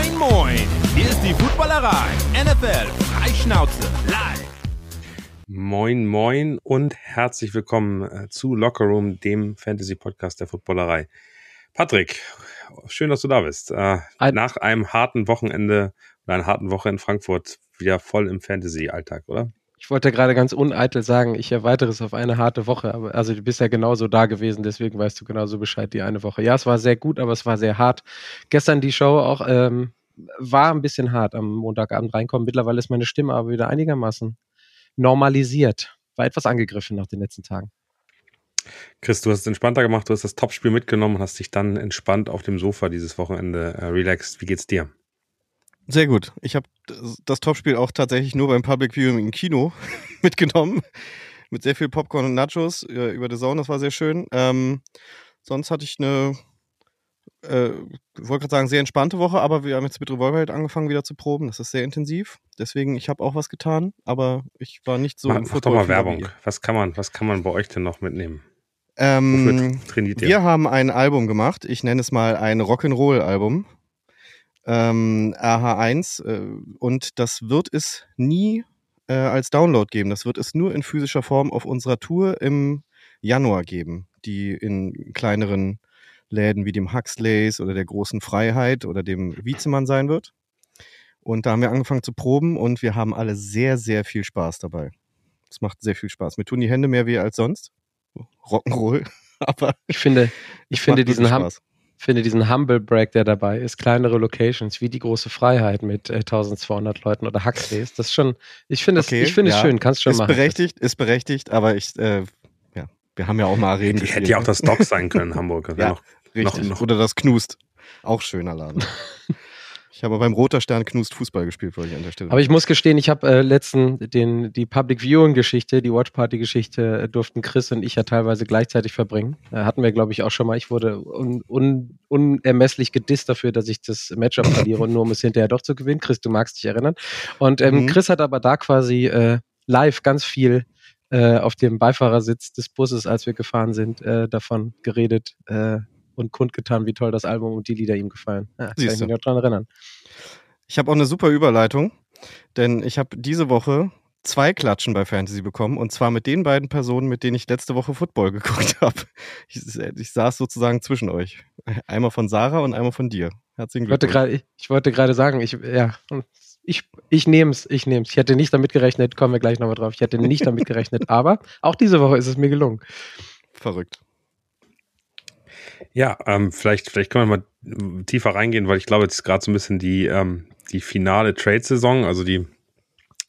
Moin, moin! Hier ist die Footballerei. NFL Freischnauze live. Moin, moin und herzlich willkommen äh, zu Locker Room, dem Fantasy-Podcast der Footballerei. Patrick, schön, dass du da bist. Äh, nach einem harten Wochenende oder einer harten Woche in Frankfurt wieder voll im Fantasy-Alltag, oder? Ich wollte gerade ganz uneitel sagen, ich erweitere es auf eine harte Woche, aber also du bist ja genauso da gewesen, deswegen weißt du genauso Bescheid die eine Woche. Ja, es war sehr gut, aber es war sehr hart. Gestern die Show auch ähm, war ein bisschen hart am Montagabend reinkommen. Mittlerweile ist meine Stimme aber wieder einigermaßen normalisiert. War etwas angegriffen nach den letzten Tagen. Chris, du hast es entspannter gemacht, du hast das Topspiel mitgenommen und hast dich dann entspannt auf dem Sofa dieses Wochenende äh, relaxed. Wie geht's dir? Sehr gut. Ich habe das Topspiel auch tatsächlich nur beim Public Viewing im Kino mitgenommen. Mit sehr viel Popcorn und Nachos äh, über The Zone. Das war sehr schön. Ähm, sonst hatte ich eine, äh, wollte gerade sagen, sehr entspannte Woche, aber wir haben jetzt mit Revolverheld angefangen wieder zu proben. Das ist sehr intensiv. Deswegen, ich habe auch was getan, aber ich war nicht so mach, im mach doch mal Werbung. Was kann man, was kann man bei euch denn noch mitnehmen? Wofür Ähm, trainiert ihr? wir haben ein Album gemacht. Ich nenne es mal ein Rock'n'Roll-Album. Ähm, AH1. Äh, und das wird es nie äh, als Download geben. Das wird es nur in physischer Form auf unserer Tour im Januar geben, die in kleineren Läden wie dem Huxleys oder der Großen Freiheit oder dem Wiezemann sein wird. Und da haben wir angefangen zu proben und wir haben alle sehr, sehr viel Spaß dabei. Es macht sehr viel Spaß. Mir tun die Hände mehr weh als sonst. Rock'n'Roll. Aber Ich finde, ich finde diesen, Spaß. Finde diesen Humble Break, der dabei ist, kleinere Locations wie die große Freiheit mit äh, 1200 Leuten oder Huxleys. Das ist schon, ich finde es, Okay, ich finde es ja. schön, kannst schon ist machen. berechtigt, ist berechtigt, aber ich, äh, ja, wir haben ja auch mal Arenen Die gespielt. hätte ja auch das Doc sein können, Hamburg. Ja. noch, Richtig. noch- Oder das Knust. Auch schöner Laden. ich habe beim Roter Stern Knust Fußball gespielt, wollte ich an der Stelle. Aber ich muss gestehen, ich habe äh, letzten den, die Public Viewing Geschichte, die Watch Party Geschichte äh, durften Chris und ich ja teilweise gleichzeitig verbringen. Äh, hatten wir, glaube ich, auch schon mal. Ich wurde un, un, unermesslich gedisst dafür, dass ich das Matchup verliere und nur um es hinterher doch zu gewinnen. Chris, du magst dich erinnern. Und ähm, Mhm. Chris hat aber da quasi äh, live ganz viel äh, auf dem Beifahrersitz des Busses, als wir gefahren sind, äh, davon geredet äh, und kundgetan, wie toll das Album und die Lieder ihm gefallen. Ja, kann ich mich noch dran erinnern. Ich habe auch eine super Überleitung, denn ich habe diese Woche zwei Klatschen bei Fantasy bekommen und zwar mit den beiden Personen, mit denen ich letzte Woche Football geguckt habe. Ich, ich saß sozusagen zwischen euch. Einmal von Sarah und einmal von dir. Herzlichen Ich wollte Glückwunsch. gerade, ich, ich wollte gerade sagen, ich, ja, ich, ich nehme es, ich nehme es. Ich hätte nicht damit gerechnet, kommen wir gleich nochmal drauf. Ich hätte nicht damit gerechnet, aber auch diese Woche ist es mir gelungen. Verrückt. Ja, ähm, vielleicht, vielleicht können wir mal tiefer reingehen, weil ich glaube, jetzt ist gerade so ein bisschen die, ähm, die finale Trade-Saison, also die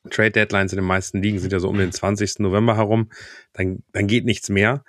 Trade-Deadlines in den meisten Ligen sind ja so um den 20. November herum, dann, dann geht nichts mehr.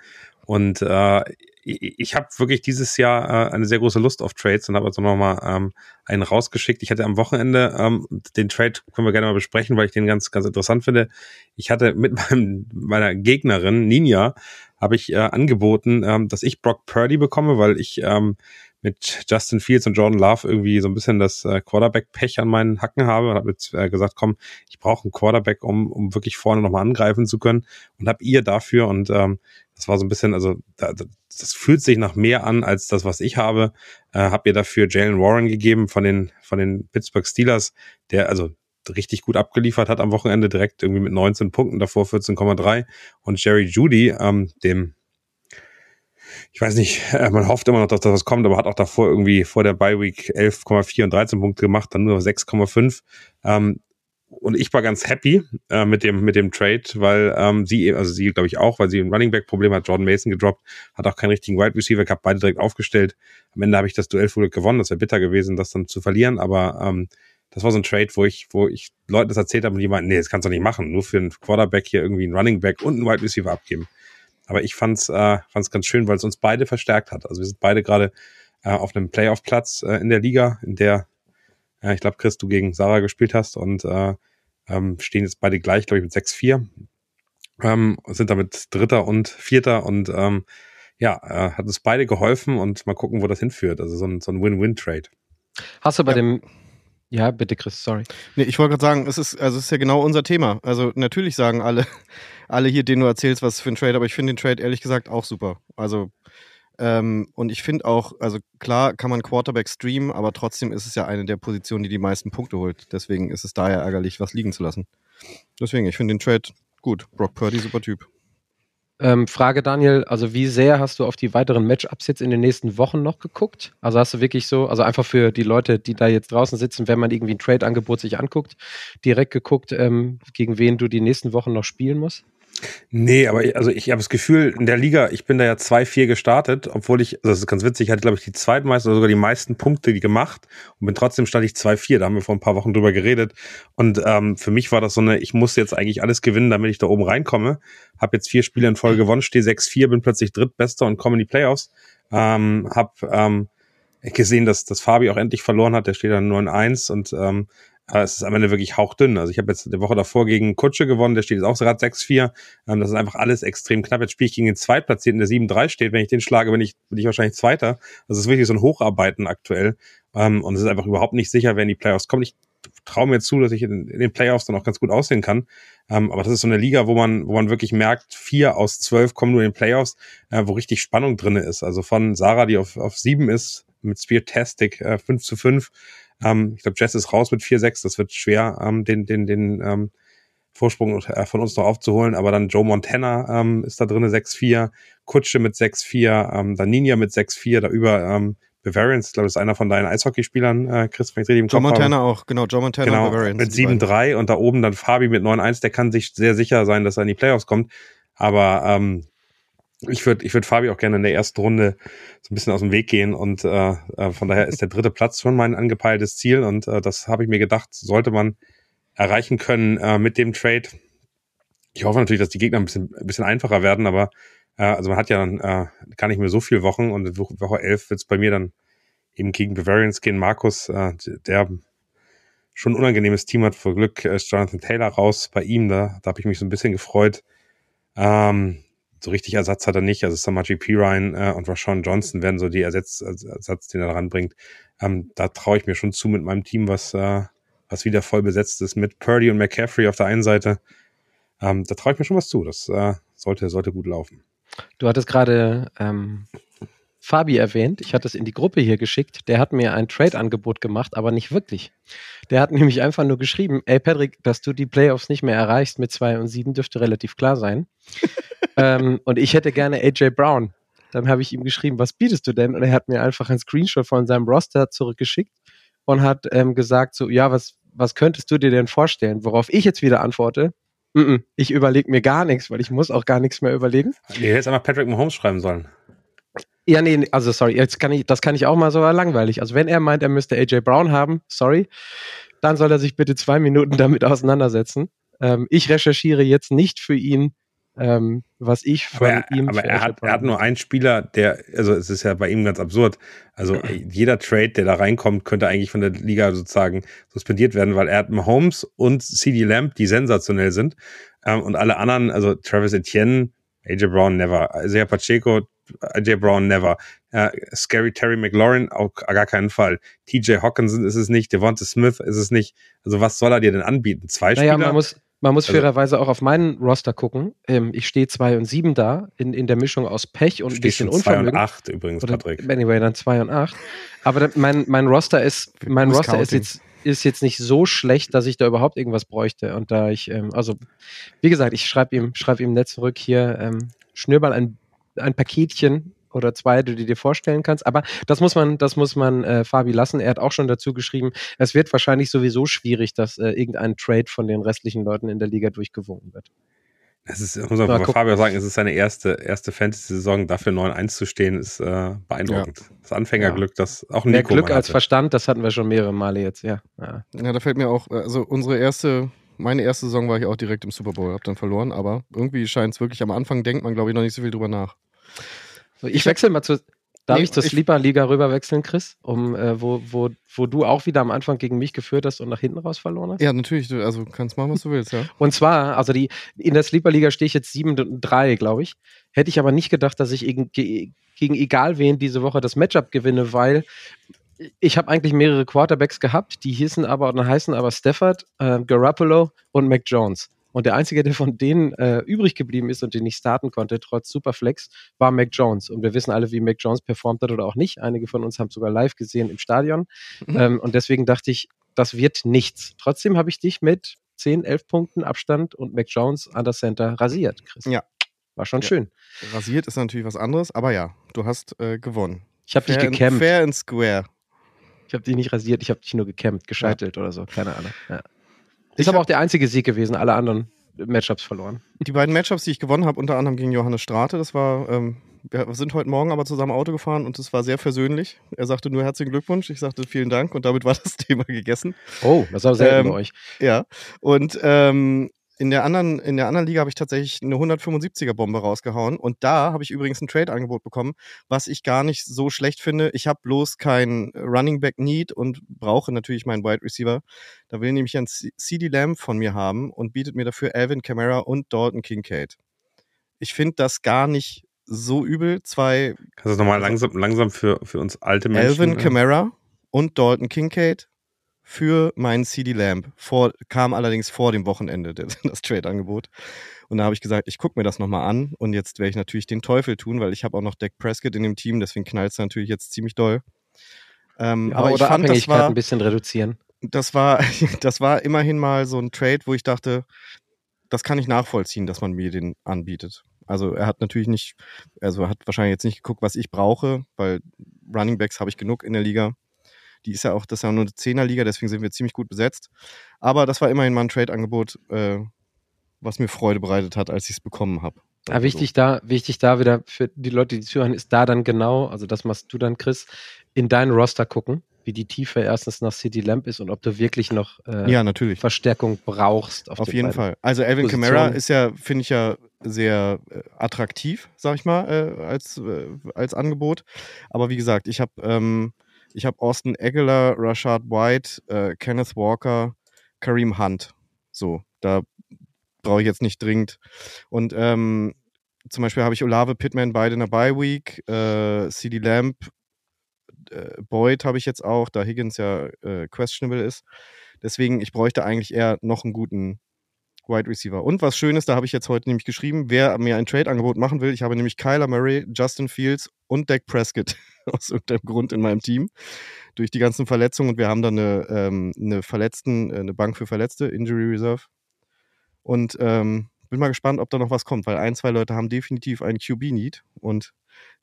Und äh, ich, ich habe wirklich dieses Jahr äh, eine sehr große Lust auf Trades und habe also nochmal ähm, einen rausgeschickt. Ich hatte am Wochenende ähm, den Trade, können wir gerne mal besprechen, weil ich den ganz, ganz interessant finde. Ich hatte mit meinem, meiner Gegnerin Ninja habe ich äh, angeboten, ähm, dass ich Brock Purdy bekomme, weil ich ähm, mit Justin Fields und Jordan Love irgendwie so ein bisschen das äh, Quarterback-Pech an meinen Hacken habe und habe jetzt äh, gesagt, komm, ich brauche einen Quarterback, um, um wirklich vorne nochmal angreifen zu können und habe ihr dafür und ähm, das war so ein bisschen, also da, das fühlt sich nach mehr an als das, was ich habe. Äh, habe ihr dafür Jalen Warren gegeben von den von den Pittsburgh Steelers, der also richtig gut abgeliefert hat am Wochenende, direkt irgendwie mit 19 Punkten, davor 14,3 und Jerry Judy, ähm, dem ich weiß nicht, äh, man hofft immer noch, dass das kommt, aber hat auch davor irgendwie vor der Bye Week 11,4 und 13 Punkte gemacht, dann nur 6,5. Ähm, und ich war ganz happy äh, mit dem mit dem Trade, weil ähm, sie, also sie glaube ich auch, weil sie ein Running Back Problem hat, Jordan Mason gedroppt, hat auch keinen richtigen Wide Receiver gehabt, beide direkt aufgestellt. Am Ende habe ich das Duell wohl gewonnen, das wäre bitter gewesen, das dann zu verlieren, aber ähm, das war so ein Trade, wo ich, wo ich Leuten das erzählt habe und die meinten, nee, das kannst du nicht machen, nur für einen Quarterback hier irgendwie einen Running Back und einen Wide Receiver abgeben. Aber ich fand's, äh, fand's ganz schön, weil es uns beide verstärkt hat. Also wir sind beide gerade äh, auf einem Playoff-Platz äh, in der Liga, in der, äh, ich glaube, Chris, du gegen Sarah gespielt hast und äh, ähm, stehen jetzt beide gleich, glaube ich, mit 6-4. Ähm, sind damit Dritter und Vierter und ähm, ja, äh, hat uns beide geholfen und mal gucken, wo das hinführt. Also so ein, so ein Win-Win-Trade. Hast du bei Ja. dem, ja, bitte Chris, sorry. Nee, ich wollte gerade sagen, es ist, also es ist ja genau unser Thema. Also natürlich sagen alle, alle hier, denen du erzählst, was für ein Trade, aber ich finde den Trade ehrlich gesagt auch super. Also Ähm, und ich finde auch, also klar kann man Quarterback streamen, aber trotzdem ist es ja eine der Positionen, die die meisten Punkte holt. Deswegen ist es daher ärgerlich, was liegen zu lassen. Deswegen, ich finde den Trade gut. Brock Purdy, super Typ. Ähm, Frage Daniel, also wie sehr hast du auf die weiteren Matchups jetzt in den nächsten Wochen noch geguckt? Also hast du wirklich so, also einfach für die Leute, die da jetzt draußen sitzen, wenn man irgendwie ein Trade-Angebot sich anguckt, direkt geguckt, ähm, gegen wen du die nächsten Wochen noch spielen musst? Nee, aber ich, also ich habe das Gefühl, in der Liga, ich bin da ja 2-4 gestartet, obwohl ich, also das ist ganz witzig, ich hatte, glaube ich, die zweitmeisten oder sogar die meisten Punkte gemacht und bin trotzdem stand ich 2-4. Da haben wir vor ein paar Wochen drüber geredet. Und ähm, für mich war das so eine, ich muss jetzt eigentlich alles gewinnen, damit ich da oben reinkomme. Hab jetzt vier Spiele in Folge gewonnen, stehe 6-4, bin plötzlich drittbester und komme in die Playoffs. Ähm, hab ähm, gesehen, dass, dass Fabi auch endlich verloren hat, der steht dann nur in 1 und ähm, aber es ist am Ende wirklich hauchdünn. Also ich habe jetzt die Woche davor gegen Kutsche gewonnen, der steht jetzt auch gerade 6-4. Ähm, das ist einfach alles extrem knapp. Jetzt spiele ich gegen den Zweitplatzierten, der 7-3 steht. Wenn ich den schlage, bin ich, bin ich wahrscheinlich Zweiter. Also es ist wirklich so ein Hocharbeiten aktuell. Ähm, und es ist einfach überhaupt nicht sicher, wer in die Playoffs kommt. Ich traue mir zu, dass ich in, den Playoffs dann auch ganz gut aussehen kann. Ähm, aber das ist so eine Liga, wo man, wo man wirklich merkt, vier aus zwölf kommen nur in den Playoffs, äh, wo richtig Spannung drinne ist. Also von Sarah, die auf, auf sieben ist, mit Spear-Tastic äh, 5 zu 5 ähm, ich glaube, Jess ist raus mit 4-6. Das wird schwer, ähm, den, den, den ähm, Vorsprung äh, von uns noch aufzuholen. Aber dann Joe Montana ähm, ist da drin 6-4, Kutsche mit 6-4, ähm, dann Ninja mit 6-4, da über ähm, Bavarians, ich glaube, das ist einer von deinen Eishockeyspielern, äh, Chris, wenn ich richtig im Joe Kopf Montana habe. auch, genau, Joe Montana genau, Bavarians. Mit 7-3 und da oben dann Fabi mit 9-1, der kann sich sehr sicher sein, dass er in die Playoffs kommt. Aber ähm, ich würde ich würd Fabi auch gerne in der ersten Runde so ein bisschen aus dem Weg gehen und äh, äh, von daher ist der dritte Platz schon mein angepeiltes Ziel und äh, das habe ich mir gedacht, sollte man erreichen können äh, mit dem Trade. Ich hoffe natürlich, dass die Gegner ein bisschen, ein bisschen einfacher werden, aber äh, also man hat ja dann äh, gar nicht mehr so viele Wochen und Woche 11 wird es bei mir dann eben gegen Bavarians gehen. Markus, äh, der schon ein unangenehmes Team hat, vor Glück ist Jonathan Taylor raus bei ihm, da, da habe ich mich so ein bisschen gefreut. Ähm, so richtig Ersatz hat er nicht. Also Samaji Pirine äh, und Rashawn Johnson werden so die Ersatz, Ersatz den er daran bringt. Ähm, da traue ich mir schon zu mit meinem Team, was, äh, was wieder voll besetzt ist, mit Purdy und McCaffrey auf der einen Seite. Ähm, da traue ich mir schon was zu. Das äh, sollte, sollte gut laufen. Du hattest gerade ähm, Fabi erwähnt. Ich hatte es in die Gruppe hier geschickt. Der hat mir ein Trade-Angebot gemacht, aber nicht wirklich. Der hat nämlich einfach nur geschrieben, ey Patrick, dass du die Playoffs nicht mehr erreichst mit 2 und 7, dürfte relativ klar sein. ähm, und ich hätte gerne AJ Brown. Dann habe ich ihm geschrieben, was bietest du denn? Und er hat mir einfach ein Screenshot von seinem Roster zurückgeschickt und hat ähm, gesagt, so, ja, was, was könntest du dir denn vorstellen? Worauf ich jetzt wieder antworte, mm -mm, ich überlege mir gar nichts, weil ich muss auch gar nichts mehr überlegen. Nee, hättest einfach Patrick Mahomes schreiben sollen. Ja, nee, also sorry, jetzt kann ich, das kann ich auch mal so langweilig. Also wenn er meint, er müsste AJ Brown haben, sorry, dann soll er sich bitte zwei Minuten damit auseinandersetzen. Ähm, ich recherchiere jetzt nicht für ihn, ähm, was ich von aber er, ihm. Aber er hat, er hat nur einen Spieler, der, also es ist ja bei ihm ganz absurd. Also jeder Trade, der da reinkommt, könnte eigentlich von der Liga sozusagen suspendiert werden, weil er hat Mahomes und CD Lamb, die sensationell sind. Ähm, und alle anderen, also Travis Etienne, AJ Brown never, Isaiah Pacheco, AJ Brown never. Uh, Scary Terry McLaurin auch gar keinen Fall. TJ Hawkinson ist es nicht. Devonta Smith ist es nicht. Also was soll er dir denn anbieten? Zwei naja, Spieler? Man muss, man muss also, fairerweise auch auf meinen Roster gucken. Ähm, ich stehe 2 und 7 da, in, in der Mischung aus Pech und ein bisschen Unvermögen. 2 und 8 übrigens, Oder, Patrick. Anyway, dann 2 und 8. Aber da, mein, mein Roster ist, mein Roster ist jetzt, ist jetzt nicht so schlecht, dass ich da überhaupt irgendwas bräuchte. Und da ich, ähm, also, wie gesagt, ich schreibe ihm, schreib ihm nett zurück hier, ähm, schnür ein ein Paketchen oder zwei, die du dir vorstellen kannst. Aber das muss man, das muss man äh, Fabi lassen. Er hat auch schon dazu geschrieben, es wird wahrscheinlich sowieso schwierig, dass äh, irgendein Trade von den restlichen Leuten in der Liga durchgewunken wird. Es ist, muss man bei Fabio sagen, es ist seine erste, erste Fantasy-Saison. Dafür 9-1 zu stehen, ist äh, beeindruckend. Ja. Das Anfängerglück, ja. das auch Nico Mehr Glück als Verstand, das hatten wir schon mehrere Male jetzt, ja. ja. Ja, da fällt mir auch, also unsere erste meine erste Saison war ich auch direkt im Super Bowl, hab dann verloren, aber irgendwie scheint es wirklich am Anfang denkt man, glaube ich, noch nicht so viel drüber nach. So, ich wechsle mal zu. Darf nee, ich zur Sleeper-Liga rüberwechseln, Chris? Um, äh, wo, wo, wo du auch wieder am Anfang gegen mich geführt hast und nach hinten raus verloren hast? Ja, natürlich. Also kannst machen, was du willst, ja. Und zwar, also die, in der Sleeper-Liga stehe ich jetzt 7-3, glaube ich. Hätte ich aber nicht gedacht, dass ich gegen, gegen egal wen diese Woche das Matchup gewinne, weil ich habe eigentlich mehrere Quarterbacks gehabt, die hießen aber und heißen aber Stafford, äh, Garoppolo und Mac Jones. Und der einzige, der von denen äh, übrig geblieben ist und den ich starten konnte, trotz Superflex, war Mac Jones. Und wir wissen alle, wie Mac Jones performt hat oder auch nicht. Einige von uns haben sogar live gesehen im Stadion. Mhm. Ähm, und deswegen dachte ich, das wird nichts. Trotzdem habe ich dich mit 10, 11 Punkten Abstand und Mac Jones an der Center rasiert, Chris. Ja. War schon ja. schön. Rasiert ist natürlich was anderes, aber ja, du hast äh, gewonnen. Ich habe dich gekämmt. Fair and square. Ich habe dich nicht rasiert, ich habe dich nur gekämmt, gescheitelt ja. oder so, keine Ahnung. Ja. Ist ich aber auch der einzige Sieg gewesen, alle anderen Matchups verloren. Die beiden Matchups, die ich gewonnen habe, unter anderem gegen Johannes Strate, das war, ähm, wir sind heute Morgen aber zusammen Auto gefahren und es war sehr versöhnlich. Er sagte nur herzlichen Glückwunsch, ich sagte vielen Dank und damit war das Thema gegessen. Oh, das war selten ähm, bei euch. Ja, und ähm, in der anderen, in der anderen Liga habe ich tatsächlich eine 175er Bombe rausgehauen. Und da habe ich übrigens ein Trade-Angebot bekommen, was ich gar nicht so schlecht finde. Ich habe bloß kein Running Back Need und brauche natürlich meinen Wide Receiver. Da will nämlich ein CD Lamb von mir haben und bietet mir dafür Alvin Kamara und Dalton Kincaid. Ich finde das gar nicht so übel. Zwei. Kannst du das nochmal langsam, langsam für, für uns alte Menschen? Alvin äh? Kamara und Dalton Kincaid für meinen CD Lamp. Vor, kam allerdings vor dem Wochenende das Trade-Angebot. Und da habe ich gesagt, ich gucke mir das nochmal an. Und jetzt werde ich natürlich den Teufel tun, weil ich habe auch noch Dak Prescott in dem Team, deswegen knallt es natürlich jetzt ziemlich doll. Ähm, ja, aber ich fand, das war ein bisschen reduzieren. Das war, das war immerhin mal so ein Trade, wo ich dachte, das kann ich nachvollziehen, dass man mir den anbietet. Also er hat natürlich nicht, also er hat wahrscheinlich jetzt nicht geguckt, was ich brauche, weil Running Backs habe ich genug in der Liga. Die ist ja auch, das ist ja nur eine Zehnerliga, deswegen sind wir ziemlich gut besetzt. Aber das war immerhin mal ein Trade-Angebot, äh, was mir Freude bereitet hat, als ich es bekommen habe. Ja, wichtig so. da, wichtig da wieder für die Leute, die zuhören, ist da dann genau, also das machst du dann, Chris, in deinen Roster gucken, wie die Tiefe erstens nach City Lamp ist und ob du wirklich noch äh, ja, natürlich. Verstärkung brauchst. Auf, auf jeden Fall. Also Alvin Kamara ist ja, finde ich ja sehr äh, attraktiv, sag ich mal, äh, als, äh, als Angebot. Aber wie gesagt, ich habe ähm, ich habe Austin Eggler, Rashad White, äh, Kenneth Walker, Kareem Hunt. So, da brauche ich jetzt nicht dringend. Und ähm, zum Beispiel habe ich Olave Pittman beide in der Bye Week, äh, CD Lamp, äh, Boyd habe ich jetzt auch, da Higgins ja äh, questionable ist. Deswegen, ich bräuchte eigentlich eher noch einen guten Wide Receiver. Und was Schönes, da habe ich jetzt heute nämlich geschrieben, wer mir ein Trade-Angebot machen will. Ich habe nämlich Kyler Murray, Justin Fields und Dak Prescott aus irgendeinem Grund in meinem Team durch die ganzen Verletzungen. Und wir haben dann eine, ähm, eine Verletzten, äh, eine Bank für Verletzte, Injury Reserve. Und ähm, bin mal gespannt, ob da noch was kommt, weil ein, zwei Leute haben definitiv einen QB-Need und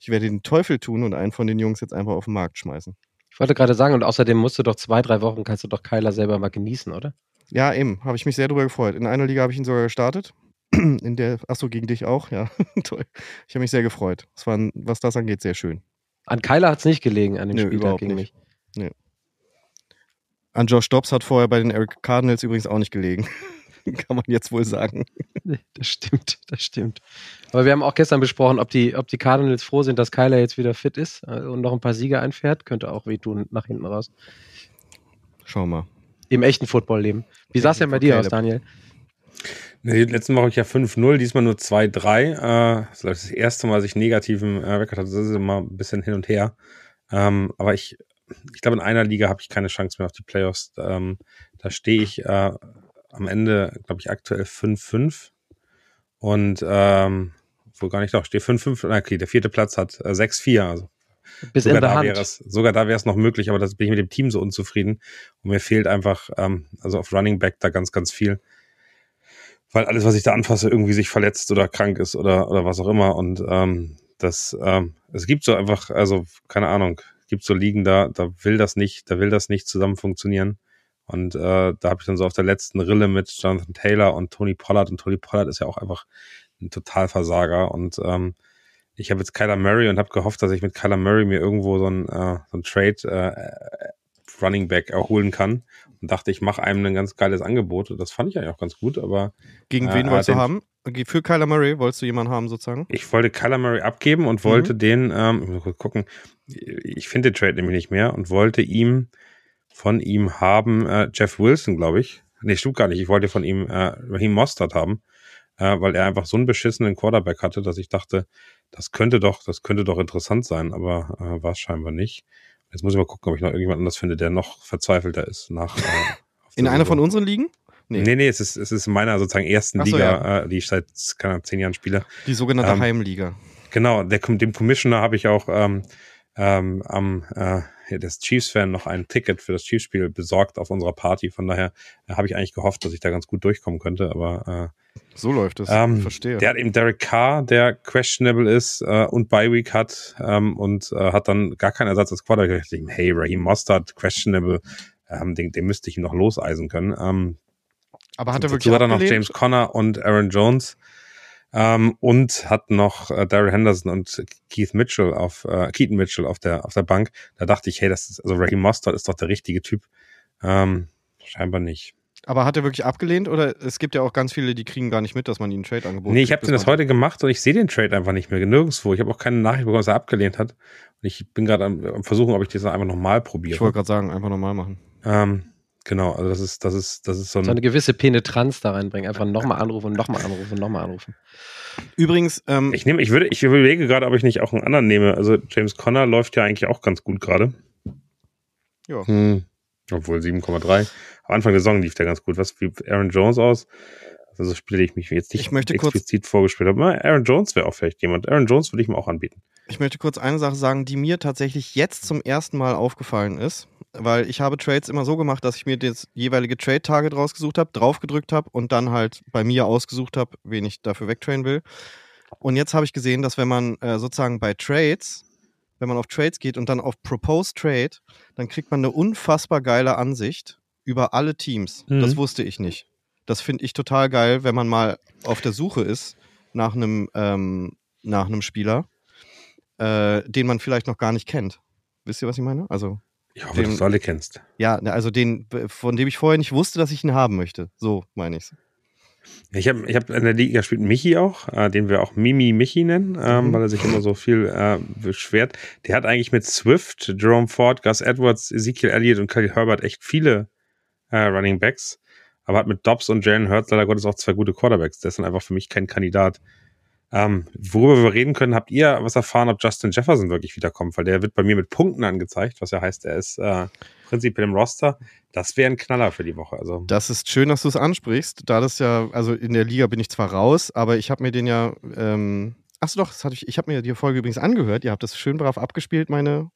ich werde den Teufel tun und einen von den Jungs jetzt einfach auf den Markt schmeißen. Ich wollte gerade sagen, und außerdem musst du doch zwei, drei Wochen, kannst du doch Kyler selber mal genießen, oder? Ja, eben. Habe ich mich sehr darüber gefreut. In einer Liga habe ich ihn sogar gestartet. In der, achso, gegen dich auch, ja. Toll. Ich habe mich sehr gefreut. Es war, was das angeht, sehr schön. An Kyler hat es nicht gelegen, an dem Nö, Spieltag gegen nicht. mich. Nö. An Josh Dobbs hat vorher bei den Eric Cardinals übrigens auch nicht gelegen. Kann man jetzt wohl sagen. Das stimmt, das stimmt. Aber wir haben auch gestern besprochen, ob die, ob die Cardinals froh sind, dass Kyler jetzt wieder fit ist äh, und noch ein paar Siege einfährt. Könnte auch wehtun nach hinten raus. Schauen wir mal. Im echten Footballleben. Wie sah es denn bei dir aus, Daniel? Nee, letzten Woche ich ja 5-0, diesmal nur 2-3. Äh, das ist das erste Mal, dass ich negativen äh, Rekord hatte. Das ist immer ein bisschen hin und her. Ähm, aber ich, ich glaube, in einer Liga habe ich keine Chance mehr auf die Playoffs. Ähm, da stehe ich äh, am Ende, glaube ich, aktuell 5-5. Und ähm, wohl gar nicht doch, stehe 5-5. Okay, der vierte Platz hat äh, 6-4. Also bis sogar da Hand. Es, sogar da wäre es noch möglich, aber da bin ich mit dem Team so unzufrieden. Und mir fehlt einfach, ähm, also auf Running Back da ganz, ganz viel. Weil alles, was ich da anfasse, irgendwie sich verletzt oder krank ist oder, oder was auch immer. Und ähm, das, ähm, es gibt so einfach, also keine Ahnung, gibt so Ligen, da, da will das nicht, da will das nicht zusammen funktionieren. Und äh, da habe ich dann so auf der letzten Rille mit Jonathan Taylor und Tony Pollard. Und Tony Pollard ist ja auch einfach ein Totalversager. Und ähm, ich habe jetzt Kyler Murray und habe gehofft, dass ich mit Kyler Murray mir irgendwo so ein, äh, so ein Trade äh, Running Back erholen kann und dachte, ich mache einem ein ganz geiles Angebot. Das fand ich eigentlich auch ganz gut, aber. Gegen äh, wen wolltest du haben? Für Kyler Murray wolltest du jemanden haben, sozusagen? Ich wollte Kyler Murray abgeben und wollte mhm. den, ähm, ich muss kurz gucken, ich finde den Trade nämlich nicht mehr und wollte ihm von ihm haben, äh, Jeff Wilson, glaube ich. Nee, stimmt gar nicht. Ich wollte von ihm äh, Raheem Mostert haben, äh, weil er einfach so einen beschissenen Quarterback hatte, dass ich dachte, das könnte doch, das könnte doch interessant sein, aber äh, war es scheinbar nicht. Jetzt muss ich mal gucken, ob ich noch irgendjemand anders finde, der noch verzweifelter ist nach. Äh, In einer von unseren Ligen? Nee, nee, nee es, ist, es ist in meiner sozusagen ersten so, Liga, ja. äh, die ich seit keine Ahnung, zehn Jahren spiele. Die sogenannte Ähm, Heimliga. Genau, der, dem Commissioner habe ich auch ähm, ähm, am äh, des Chiefs-Fan noch ein Ticket für das Chiefs-Spiel besorgt auf unserer Party. Von daher äh, habe ich eigentlich gehofft, dass ich da ganz gut durchkommen könnte. Aber So läuft es. äh, ähm, Verstehe. der hat eben Derek Carr, der questionable ist äh, und Bye Week hat ähm, und äh, hat dann gar keinen Ersatz als Quarterback. Hey, Raheem Mostert, questionable, ähm, den, den müsste ich noch loseisen können. Ähm, Aber hat er Dazu wirklich hat er noch? James Conner und Aaron Jones ähm, und hat noch äh, Daryl Henderson und Keith Mitchell auf äh, Keaton Mitchell auf der auf der Bank. Da dachte ich, hey, das ist also Raheem Mostert ist doch der richtige Typ. Ähm, scheinbar nicht. Aber hat er wirklich abgelehnt? Oder es gibt ja auch ganz viele, die kriegen gar nicht mit, dass man ihnen ein Trade-Angebot nee, ich habe das heute gemacht und ich sehe den Trade einfach nicht mehr nirgendwo. Ich habe auch keine Nachricht bekommen, dass er abgelehnt hat. Und ich bin gerade am, am versuchen, ob ich das einfach nochmal probiere. Ich wollte gerade sagen, einfach normal machen. ähm, genau, also das ist das ist das ist so ein So eine gewisse Penetranz da reinbringen. Einfach nochmal anrufen, nochmal anrufen, nochmal anrufen. Übrigens, ähm, Ich nehme, ich würde, ich überlege gerade, ob ich nicht auch einen anderen nehme. Also James Conner läuft ja eigentlich auch ganz gut gerade. Ja. Hm. Obwohl 7,3. Am Anfang der Saison lief der ganz gut. Was wie Aaron Jones aus? Also Spiele, ich mich jetzt nicht Ich möchte kurz- explizit vorgespielt habe. Aaron Jones wäre auch vielleicht jemand. Aaron Jones würde ich mir auch anbieten. Ich möchte kurz eine Sache sagen, die mir tatsächlich jetzt zum ersten Mal aufgefallen ist, weil ich habe Trades immer so gemacht, dass ich mir das jeweilige Trade-Target rausgesucht habe, draufgedrückt habe und dann halt bei mir ausgesucht habe, wen ich dafür wegtrainen will. Und jetzt habe ich gesehen, dass wenn man äh, sozusagen bei Trades, wenn man auf Trades geht und dann auf Propose Trade, dann kriegt man eine unfassbar geile Ansicht über alle Teams. Mhm. Das wusste ich nicht. Das finde ich total geil, wenn man mal auf der Suche ist nach einem, ähm, nach einem Spieler äh, den man vielleicht noch gar nicht kennt. Wisst ihr, was ich meine? Also, Ich hoffe, Dem- dass du alle kennst. ja, also den, von dem ich vorher nicht wusste, dass ich ihn haben möchte. So meine ich's. Ich habe ich hab in der Liga spielt Michi auch, äh, den wir auch Mimi Michi nennen, ähm, Mhm. weil er sich immer so viel äh, beschwert. Der hat eigentlich mit Swift, Jerome Ford, Gus Edwards, Ezekiel Elliott und Khalil Herbert echt viele äh, Running Backs, aber hat mit Dobbs und Jalen Hurts leider Gottes auch zwei gute Quarterbacks. Der ist dann einfach für mich kein Kandidat. Ähm, worüber wir reden können, habt ihr was erfahren, ob Justin Jefferson wirklich wiederkommt? Weil der wird bei mir mit Punkten angezeigt, was ja heißt, er ist äh, prinzipiell im Roster. Das wäre ein Knaller für die Woche. Also Das ist schön, dass du es ansprichst. Da das ja, also in der Liga bin ich zwar raus, aber ich habe mir den ja, ähm, achso doch, das hatte ich, ich habe mir die Folge übrigens angehört. Ihr habt das schön brav abgespielt, meine,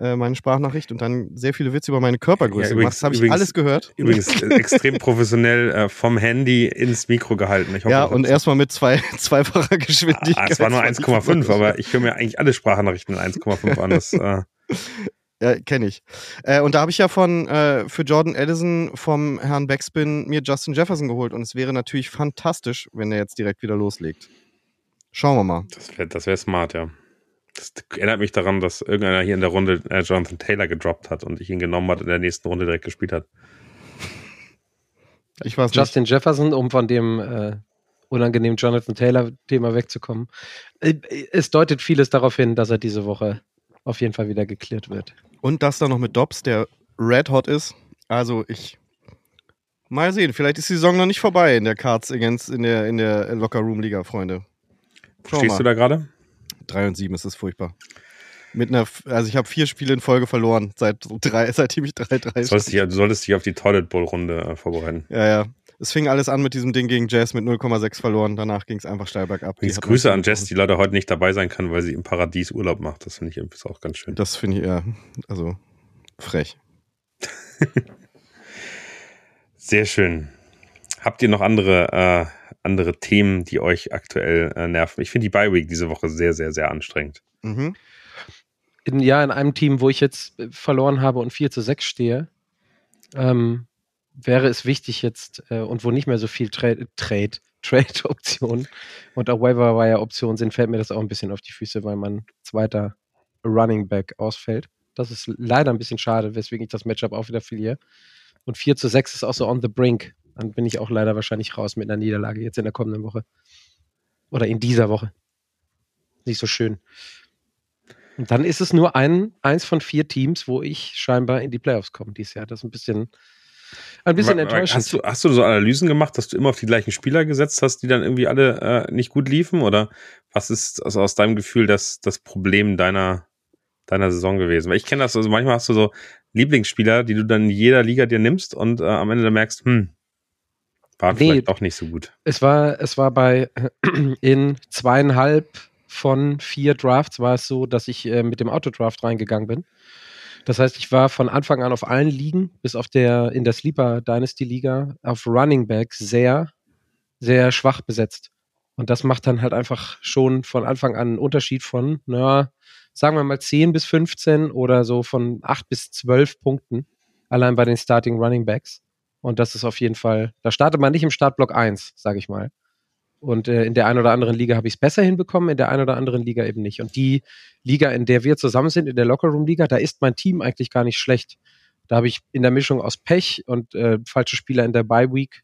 äh, meine Sprachnachricht und dann sehr viele Witze über meine Körpergröße Ja, gemacht. Das habe ich übrigens- alles gehört. übrigens äh, extrem professionell äh, vom Handy ins Mikro gehalten. Hoffe, ja, und erstmal mit zwei, zweifacher Geschwindigkeit. Ah, es war nur Das nicht 1,5, so- aber ich höre mir eigentlich alle Sprachnachrichten in 1,5 an. Das, äh, Ja, kenne ich. Äh, und da habe ich ja von äh, für Jordan Addison vom Herrn Backspin mir Justin Jefferson geholt. Und es wäre natürlich fantastisch, wenn er jetzt direkt wieder loslegt. Schauen wir mal. das wäre das wär smart, ja. Das erinnert mich daran, dass irgendeiner hier in der Runde äh, Jonathan Taylor gedroppt hat und ich ihn genommen hat und in der nächsten Runde direkt gespielt hat. Ich weiß nicht. Justin Jefferson, um von dem äh, unangenehmen Jonathan Taylor-Thema wegzukommen. Äh, Es deutet vieles darauf hin, dass er diese Woche auf jeden Fall wieder geklärt wird. Und das dann noch mit Dobbs, der red hot ist. Also ich. Mal sehen, vielleicht ist die Saison noch nicht vorbei in der Cards Against, in der, in der Locker Room Liga, Freunde. Schau Stehst mal. du da gerade? 3 und 7 ist es furchtbar. Mit einer, also ich habe vier Spiele in Folge verloren, seit drei, seitdem ich 3-3 Du solltest, dich, du solltest dich auf die Toilet Bowl Runde äh, vorbereiten. Ja, ja. Es fing alles an mit diesem Ding gegen Jazz mit 0,6 verloren. Danach ging es einfach steil bergab. Übrigens hat Grüße an Jess, die leider heute nicht dabei sein kann, weil sie im Paradies Urlaub macht. Das finde ich irgendwie auch ganz schön. Das finde ich eher, also frech. Sehr schön. Habt ihr noch andere, äh, andere Themen, die euch aktuell äh, nerven? Ich finde die Bye Week diese Woche sehr, sehr, sehr anstrengend. Mhm. In, ja, in einem Team, wo ich jetzt äh, verloren habe und 4 zu 6 stehe, ähm, wäre es wichtig jetzt äh, und wo nicht mehr so viel Trade, Trade, Trade-Optionen und auch Waiver-Wire-Optionen sind, fällt mir das auch ein bisschen auf die Füße, weil mein zweiter Running Back ausfällt. Das ist leider ein bisschen schade, weswegen ich das Matchup auch wieder verliere. Und 4 zu 6 ist auch so on the brink. Dann bin ich auch leider wahrscheinlich raus mit einer Niederlage jetzt in der kommenden Woche. Oder in dieser Woche. Nicht so schön. Und dann ist es nur ein, eins von vier Teams, wo ich scheinbar in die Playoffs komme dieses Jahr. Das ist ein bisschen, ein bisschen enttäuschend. Hast du, hast du so Analysen gemacht, dass du immer auf die gleichen Spieler gesetzt hast, die dann irgendwie alle äh, nicht gut liefen? Oder was ist also aus deinem Gefühl das, das Problem deiner, deiner Saison gewesen? Weil ich kenne das, also manchmal hast du so Lieblingsspieler, die du dann in jeder Liga dir nimmst und äh, am Ende dann merkst, hm, War nee, vielleicht auch nicht so gut. Es war, es war bei in zweieinhalb von vier Drafts war es so, dass ich äh, mit dem Autodraft reingegangen bin. Das heißt, ich war von Anfang an auf allen Ligen, bis auf der in der Sleeper Dynasty Liga, auf Running Backs sehr, sehr schwach besetzt. Und das macht dann halt einfach schon von Anfang an einen Unterschied von, na, sagen wir mal 10 bis 15 oder so von 8 bis 12 Punkten, allein bei den Starting Running Backs. Und das ist auf jeden Fall, da startet man nicht im Startblock 1, sage ich mal. Und äh, in der einen oder anderen Liga habe ich es besser hinbekommen, in der einen oder anderen Liga eben nicht. Und die Liga, in der wir zusammen sind, in der Lockerroom-Liga, da ist mein Team eigentlich gar nicht schlecht. Da habe ich in der Mischung aus Pech und äh, falsche Spieler in der Bye-Week,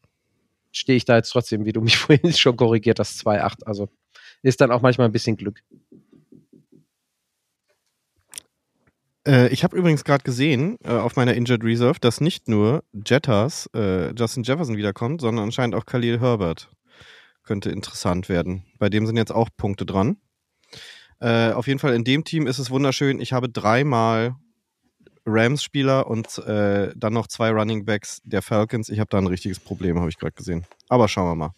stehe ich da jetzt trotzdem, wie du mich vorhin schon korrigiert hast, 2-8. Also ist dann auch manchmal ein bisschen Glück. Äh, ich habe übrigens gerade gesehen äh, auf meiner Injured Reserve, dass nicht nur Jettas äh, Justin Jefferson wiederkommt, sondern anscheinend auch Khalil Herbert könnte interessant werden. Bei dem sind jetzt auch Punkte dran. Äh, auf jeden Fall in dem Team ist es wunderschön. Ich habe dreimal Rams-Spieler und äh, dann noch zwei Running Backs der Falcons. Ich habe da ein richtiges Problem, habe ich gerade gesehen. Aber schauen wir mal.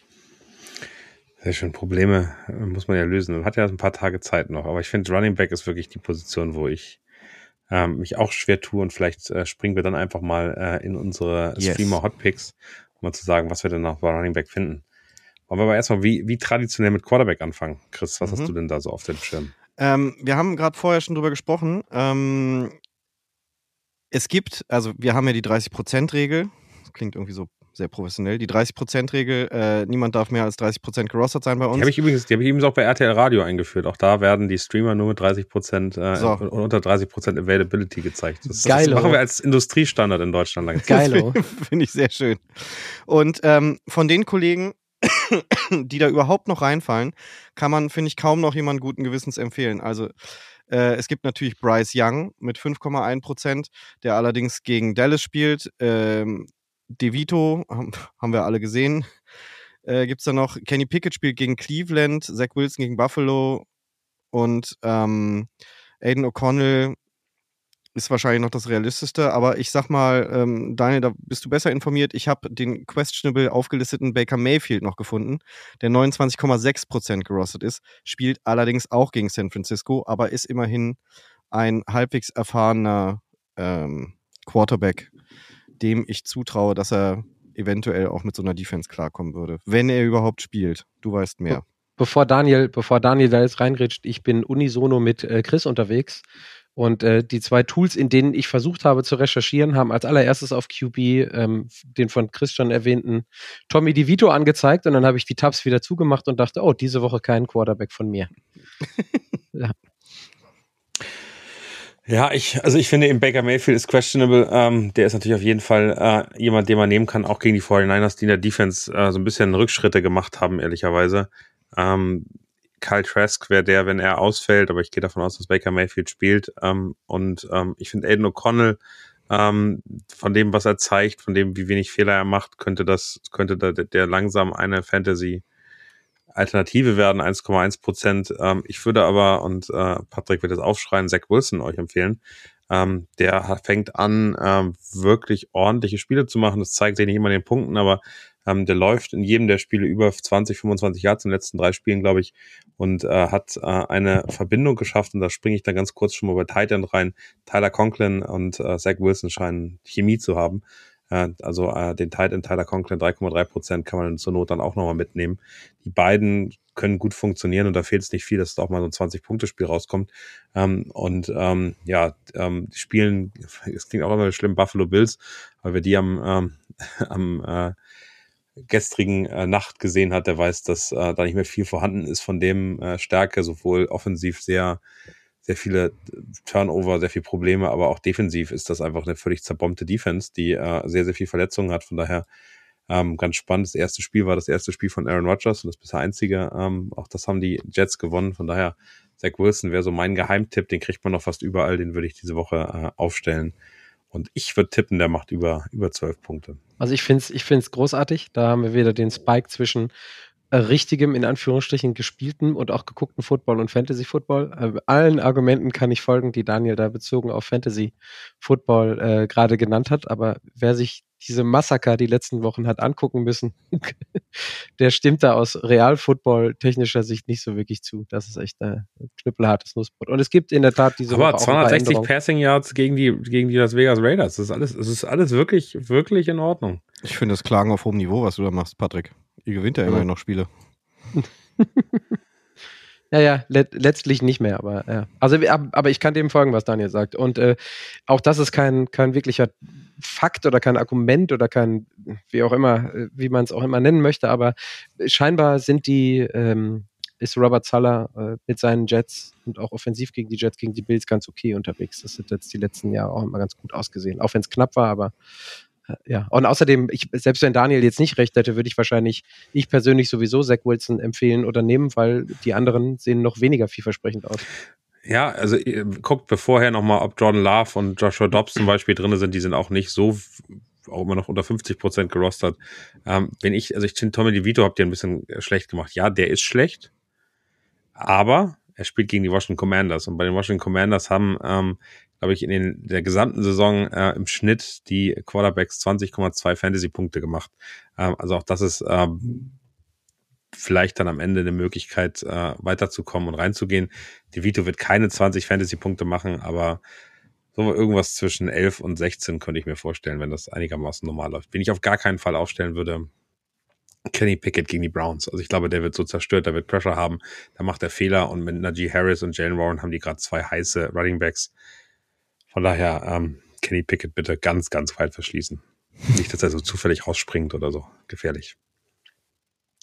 Sehr schön. Probleme äh, muss man ja lösen. Man hat ja ein paar Tage Zeit noch. Aber ich finde, Running Back ist wirklich die Position, wo ich ähm, mich auch schwer tue. Und vielleicht äh, springen wir dann einfach mal äh, in unsere yes. Streamer Hotpicks, um mal zu sagen, was wir denn noch bei Running Back finden. Wollen wir aber erstmal wie, wie traditionell mit Quarterback anfangen? Chris, was mhm. hast du denn da so auf dem Schirm? Ähm, wir haben gerade vorher schon drüber gesprochen. Ähm, es gibt, also wir haben ja die 30%-Regel. Klingt irgendwie so sehr professionell. Die 30%-Regel, äh, niemand darf mehr als 30% gerostet sein bei uns. Die habe ich übrigens, die habe ich übrigens auch bei RTL Radio eingeführt. Auch da werden die Streamer nur mit 30% äh, so. und unter 30% Availability gezeigt. Das, das machen wir als Industriestandard in Deutschland lang. Geilo. Finde ich sehr schön. Und ähm, von den Kollegen, die da überhaupt noch reinfallen, kann man, finde ich, kaum noch jemanden guten Gewissens empfehlen. Also äh, es gibt natürlich Bryce Young mit 5,1 Prozent, der allerdings gegen Dallas spielt. Ähm, DeVito haben, wir alle gesehen. Äh, gibt es da noch? Kenny Pickett spielt gegen Cleveland, Zach Wilson gegen Buffalo und ähm, Aiden O'Connell ist wahrscheinlich noch das Realistischste, aber ich sag mal, ähm, Daniel, da bist du besser informiert. Ich habe den questionable aufgelisteten Baker Mayfield noch gefunden, der 29,6% gerostet ist, spielt allerdings auch gegen San Francisco, aber ist immerhin ein halbwegs erfahrener ähm, Quarterback, dem ich zutraue, dass er eventuell auch mit so einer Defense klarkommen würde, wenn er überhaupt spielt. Du weißt mehr. Bevor Daniel, bevor Daniel da jetzt reingrätscht, ich bin unisono mit äh, Chris unterwegs und äh, die zwei Tools, in denen ich versucht habe zu recherchieren, haben als allererstes auf QB ähm, den von Christian erwähnten Tommy DeVito angezeigt und dann habe ich die Tabs wieder zugemacht und dachte, oh, diese Woche kein Quarterback von mir. ja. Ja, ich, also ich finde, im Baker Mayfield ist questionable. Ähm, der ist natürlich auf jeden Fall äh, jemand, den man nehmen kann, auch gegen die 49ers, die in der Defense äh, so ein bisschen Rückschritte gemacht haben, ehrlicherweise. Ähm, Kyle Trask wäre der, wenn er ausfällt, aber ich gehe davon aus, dass Baker Mayfield spielt. Ähm, und ähm, ich finde Aiden O'Connell, ähm, von dem, was er zeigt, von dem, wie wenig Fehler er macht, könnte das, könnte da der langsam eine Fantasy Alternative werden, 1,1 Prozent. Ähm, ich würde aber, und äh, Patrick wird jetzt aufschreien, Zach Wilson euch empfehlen. Ähm, der fängt an, ähm, wirklich ordentliche Spiele zu machen. Das zeigt sich nicht immer in den Punkten, aber ähm, der läuft in jedem der Spiele über 20, 25 Yards in den letzten drei Spielen, glaube ich, und äh, hat äh, eine Verbindung geschafft. Und da springe ich dann ganz kurz schon mal bei Titan rein. Tyler Conklin und äh, Zach Wilson scheinen Chemie zu haben. Also äh, den Titan Tyler Conklin 3,3 Prozent kann man zur Not dann auch nochmal mitnehmen. Die beiden können gut funktionieren und da fehlt es nicht viel, dass da auch mal so ein 20-Punkte-Spiel rauskommt. Ähm, und ähm, ja, ähm, die spielen, es klingt auch immer schlimm, Buffalo Bills, weil wir die am, ähm, am äh, gestrigen äh, Nacht gesehen hat, der weiß, dass äh, da nicht mehr viel vorhanden ist von dem äh, Stärke, sowohl offensiv sehr, sehr viele Turnover, sehr viele Probleme, aber auch defensiv ist das einfach eine völlig zerbombte Defense, die äh, sehr, sehr viel Verletzungen hat. Von daher ähm, ganz spannend. Das erste Spiel war das erste Spiel von Aaron Rodgers und das bisher einzige. Ähm, auch das haben die Jets gewonnen. Von daher, Zach Wilson wäre so mein Geheimtipp. Den kriegt man noch fast überall. Den würde ich diese Woche äh, aufstellen. Und ich würde tippen, der macht über, über 12 Punkte. Also ich finde es ich find's großartig. Da haben wir wieder den Spike zwischen richtigem, in Anführungsstrichen, gespielten und auch geguckten Football und Fantasy-Football. Äh, allen Argumenten kann ich folgen, die Daniel da bezogen auf Fantasy-Football äh, gerade genannt hat. Aber wer sich diese Massaker die letzten Wochen hat angucken müssen, der stimmt da aus Real-Football technischer Sicht nicht so wirklich zu. Das ist echt ein knüppelhartes Nussbrot. Und es gibt in der Tat diese Aber 260 Passing Yards gegen die, gegen die Las Vegas Raiders. Das ist alles, das ist alles wirklich, wirklich in Ordnung. Ich finde das Klagen auf hohem Niveau, was du da machst, Patrick. Ihr gewinnt ja immerhin noch Spiele. Ja, ja, let letztlich nicht mehr, aber ja. Also, aber ich kann dem folgen, was Daniel sagt. Und äh, auch das ist kein, kein wirklicher Fakt oder kein Argument oder kein, wie auch immer, äh, wie man es auch immer nennen möchte, aber scheinbar sind die, ähm, ist Robert Zeller äh, mit seinen Jets und auch offensiv gegen die Jets, gegen die Bills ganz okay unterwegs. Das hat jetzt die letzten Jahre auch immer ganz gut ausgesehen. Auch wenn es knapp war, aber ja, und außerdem, ich, selbst wenn Daniel jetzt nicht recht hätte, würde ich wahrscheinlich, ich persönlich sowieso Zach Wilson empfehlen oder nehmen, weil die anderen sehen noch weniger vielversprechend aus. Ja, also guckt vorher nochmal, ob Jordan Love und Joshua Dobbs zum Beispiel drin sind. Die sind auch nicht so, auch immer noch unter 50 Prozent gerostert. Ähm, wenn ich, also ich finde, Tommy DeVito habt ihr ein bisschen schlecht gemacht. Ja, der ist schlecht, aber er spielt gegen die Washington Commanders. Und bei den Washington Commanders haben ähm, glaube ich, in den, der gesamten Saison äh, im Schnitt die Quarterbacks 20,2 Fantasy-Punkte gemacht. Ähm, also auch das ist ähm, vielleicht dann am Ende eine Möglichkeit, äh, weiterzukommen und reinzugehen. Die Vito wird keine 20 Fantasy-Punkte machen, aber so irgendwas zwischen 11 und 16 könnte ich mir vorstellen, wenn das einigermaßen normal läuft. Wenn ich auf gar keinen Fall aufstellen würde, Kenny Pickett gegen die Browns. Also ich glaube, der wird so zerstört, der wird Pressure haben, da macht er Fehler und mit Najee Harris und Jalen Warren haben die gerade zwei heiße Running Backs. Von daher, ähm, Kenny Pickett bitte ganz, ganz weit verschließen. Nicht, dass er so zufällig rausspringt oder so. Gefährlich.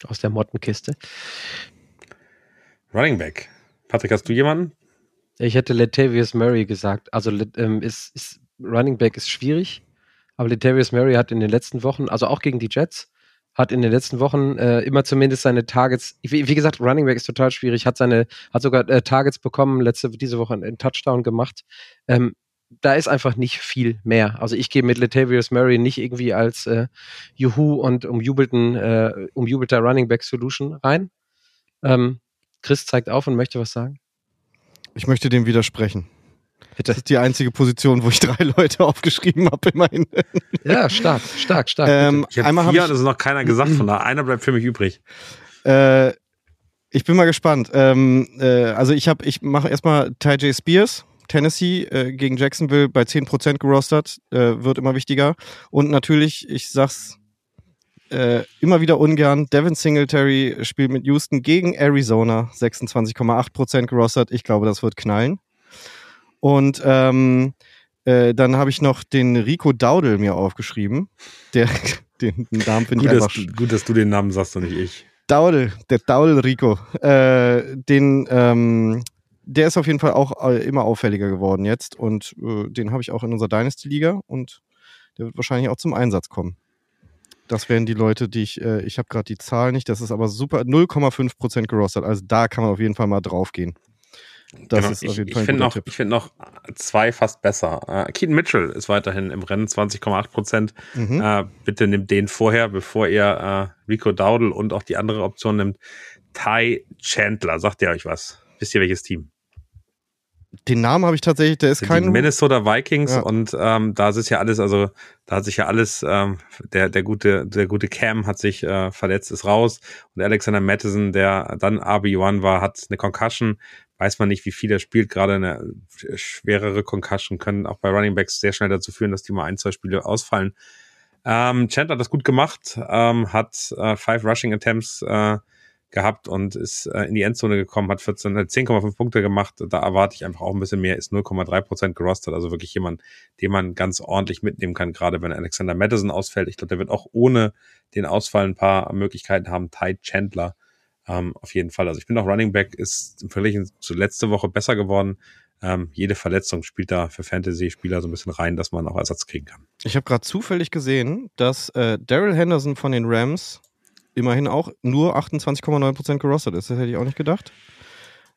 Aus der Mottenkiste. Running Back. Patrick, hast du jemanden? Ich hätte Latavius Murray gesagt. Also ähm, ist, ist, Running Back ist schwierig, aber Latavius Murray hat in den letzten Wochen, also auch gegen die Jets, hat in den letzten Wochen äh, immer zumindest seine Targets, wie, wie, gesagt, Running Back ist total schwierig, hat seine, hat sogar äh, Targets bekommen, letzte, diese Woche einen Touchdown gemacht. Ähm, da ist einfach nicht viel mehr. Also ich gehe mit Latavius Murray nicht irgendwie als äh, Juhu und umjubelten, äh, umjubelter Running Back Solution rein. Ähm, Chris zeigt auf und möchte was sagen. Ich möchte dem widersprechen. Bitte. Das ist die einzige Position, wo ich drei Leute aufgeschrieben habe, immerhin. Ja, stark, stark, stark. Ähm, ich habe vier, hab ich, das ist noch keiner gesagt, von da einer bleibt für mich übrig. Äh, ich bin mal gespannt. Ähm, äh, also ich habe, ich mache erstmal Ty J. Spears Tennessee äh, gegen Jacksonville bei 10% gerostert, äh, wird immer wichtiger. Und natürlich, ich sag's äh, immer wieder ungern, Devin Singletary spielt mit Houston gegen Arizona, 26,8% gerostert. Ich glaube, das wird knallen. Und ähm, äh, dann habe ich noch den Rico Daudel mir aufgeschrieben. Der, den Namen finde ich einfach... Dass, gut, dass du den Namen sagst und nicht ich. Daudel, der Daudel Rico. Äh, den ähm, der ist auf jeden Fall auch äh, immer auffälliger geworden jetzt und äh, den habe ich auch in unserer Dynasty-Liga und der wird wahrscheinlich auch zum Einsatz kommen. Das wären die Leute, die ich, äh, ich habe gerade die Zahl nicht, das ist aber super, 0,5% gerostet, also da kann man auf jeden Fall mal drauf gehen. Das genau. ist auf jeden ich, Fall ein ich guter noch, Tipp. Ich finde noch zwei fast besser. Äh, Keaton Mitchell ist weiterhin im Rennen, 20,8% Mhm. Äh, bitte nimmt den vorher, bevor ihr äh, Rico Dowdle und auch die andere Option nimmt. Ty Chandler, sagt ihr euch was? Wisst ihr welches Team? Den Namen habe ich tatsächlich, der ist die kein. Minnesota Vikings ja. und ähm, da ist ja alles, also da hat sich ja alles, ähm, der, der gute, der gute Cam hat sich äh, verletzt, ist raus und Alexander Mattison, der dann RB1 war, hat eine Concussion. Weiß man nicht, wie viel er spielt. Gerade eine schwerere Concussion können auch bei Running Backs sehr schnell dazu führen, dass die mal ein, zwei Spiele ausfallen. Ähm, Chandler hat das gut gemacht, ähm, hat äh, five Rushing Attempts äh, gehabt und ist äh, in die Endzone gekommen, hat 14, 10,5 Punkte gemacht. Da erwarte ich einfach auch ein bisschen mehr, ist 0,3 Prozent gerostet. Also wirklich jemand, den man ganz ordentlich mitnehmen kann, gerade wenn Alexander Madison ausfällt. Ich glaube, der wird auch ohne den Ausfall ein paar Möglichkeiten haben. Ty Chandler ähm, auf jeden Fall. Also ich bin auch Running Back, ist im Vergleich zu letzte Woche besser geworden. Ähm, jede Verletzung spielt da für Fantasy-Spieler so ein bisschen rein, dass man auch Ersatz kriegen kann. Ich habe gerade zufällig gesehen, dass äh, Daryl Henderson von den Rams immerhin auch nur 28,9% gerostet ist. Das hätte ich auch nicht gedacht.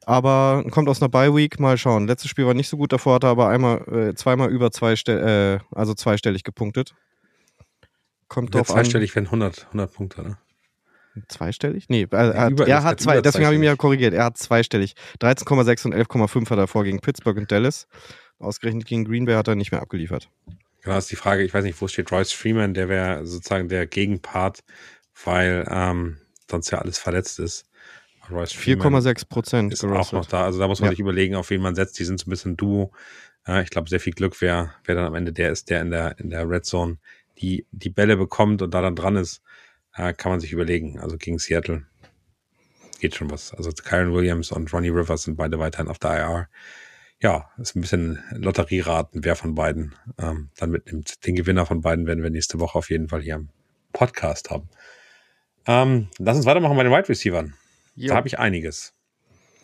Aber kommt aus einer Bye-Week, mal schauen. Letztes Spiel war nicht so gut, davor hat er aber einmal, äh, zweimal über zwei, äh, also zweistellig gepunktet. Kommt drauf zweistellig wären 100, 100 Punkte, ne? Zweistellig? Nee, er, er, Über- hat, er hat zwei, deswegen habe ich mich ja korrigiert. Er hat zweistellig. 13,6 und 11,5 hat er vor gegen Pittsburgh und Dallas. Ausgerechnet gegen Green Bay hat er nicht mehr abgeliefert. Genau, ist die Frage, ich weiß nicht, wo steht Royce Freeman, der wäre sozusagen der Gegenpart, weil ähm, sonst ja alles verletzt ist. Royce Freeman 4,6 Prozent ist auch noch da. Also da muss man Ja. sich überlegen, auf wen man setzt. Die sind so ein bisschen Duo. Äh, ich glaube, sehr viel Glück, wer, wer dann am Ende der ist, der in der, in der Red Zone die, die Bälle bekommt und da dann dran ist, äh, kann man sich überlegen. Also gegen Seattle geht schon was. Also Kyron Williams und Ronnie Rivers sind beide weiterhin auf der IR. Ja, ist ein bisschen Lotterieraten, wer von beiden ähm, dann mitnimmt. Den Gewinner von beiden werden wir nächste Woche auf jeden Fall hier im Podcast haben. Ähm, lass uns weitermachen bei den Wide Receivern. Da habe ich einiges.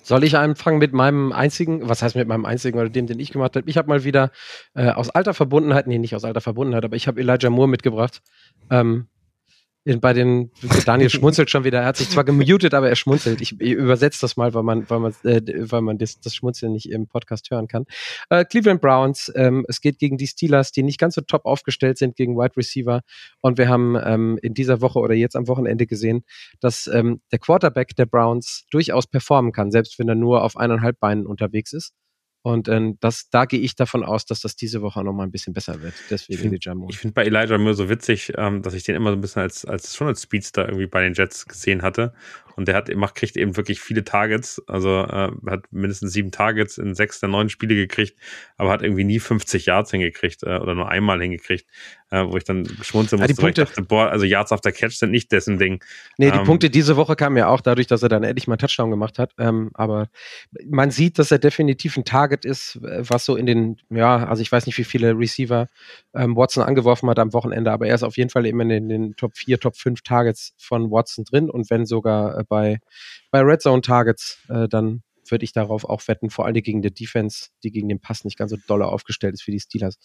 Soll ich anfangen mit meinem einzigen, was heißt mit meinem einzigen oder dem, den ich gemacht habe? Ich habe mal wieder äh, aus alter Verbundenheit, nee, nicht aus alter Verbundenheit, aber ich habe Elijah Moore mitgebracht. Ähm, bei den, Daniel schmunzelt schon wieder, er hat sich zwar gemutet, aber er schmunzelt. Ich, ich übersetze das mal, weil man, weil man, äh, weil man das, das Schmunzeln nicht im Podcast hören kann. Äh, Cleveland Browns, ähm, es geht gegen die Steelers, die nicht ganz so top aufgestellt sind gegen Wide Receiver. Und wir haben ähm, in dieser Woche oder jetzt am Wochenende gesehen, dass ähm, der Quarterback der Browns durchaus performen kann, selbst wenn er nur auf eineinhalb Beinen unterwegs ist. Und ähm, das, da gehe ich davon aus, dass das diese Woche noch mal ein bisschen besser wird. Deswegen Ich find- Elijah Moore. Ich finde bei Elijah Moore so witzig, ähm, dass ich den immer so ein bisschen als, als schon als Speedster irgendwie bei den Jets gesehen hatte. Und der hat macht, kriegt eben wirklich viele Targets. Also äh, hat mindestens sieben Targets in sechs der neun Spiele gekriegt, aber hat irgendwie nie 50 Yards hingekriegt äh, oder nur einmal hingekriegt, äh, wo ich dann schmunzeln Ja, die musste, weil ich Punkte- dachte, boah, also Yards after Catch sind nicht dessen Ding. Nee, die Ähm, Punkte diese Woche kamen ja auch dadurch, dass er dann endlich mal einen Touchdown gemacht hat. Ähm, aber man sieht, dass er definitiv ein Target ist, äh, was so in den, ja, also ich weiß nicht, wie viele Receiver ähm, Watson angeworfen hat am Wochenende, aber er ist auf jeden Fall immer in den Top 4, Top 5 Targets von Watson drin und wenn sogar äh, bei, bei Red Zone Targets, äh, dann würde ich darauf auch wetten, vor allem gegen die Defense, die gegen den Pass nicht ganz so dolle aufgestellt ist wie die Steelers.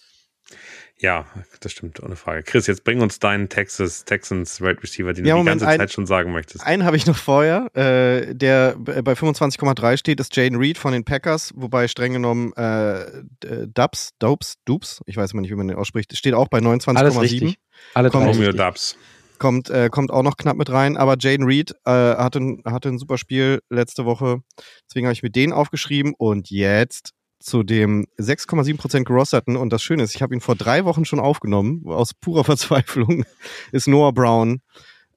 Ja, das stimmt, ohne Frage. Chris, jetzt bring uns deinen Texas Texans Wide Receiver, den Ja, du die Moment, ganze ein- Zeit schon sagen möchtest. Einen habe ich noch vorher, äh, der bei 25,3 steht, ist Jaden Reed von den Packers, wobei streng genommen äh, d- Dubs, Dopes, Dupes, ich weiß immer nicht, wie man den ausspricht, steht auch bei Alles 29,7. richtig. Alle Romeo. Dubs. Kommt, äh, kommt auch noch knapp mit rein, aber Jaden Reed äh, hatte, hatte ein super Spiel letzte Woche, deswegen habe ich mir den aufgeschrieben. Und jetzt zu dem 6,7% gerosterten. Und das Schöne ist, ich habe ihn vor drei Wochen schon aufgenommen, aus purer Verzweiflung, ist Noah Brown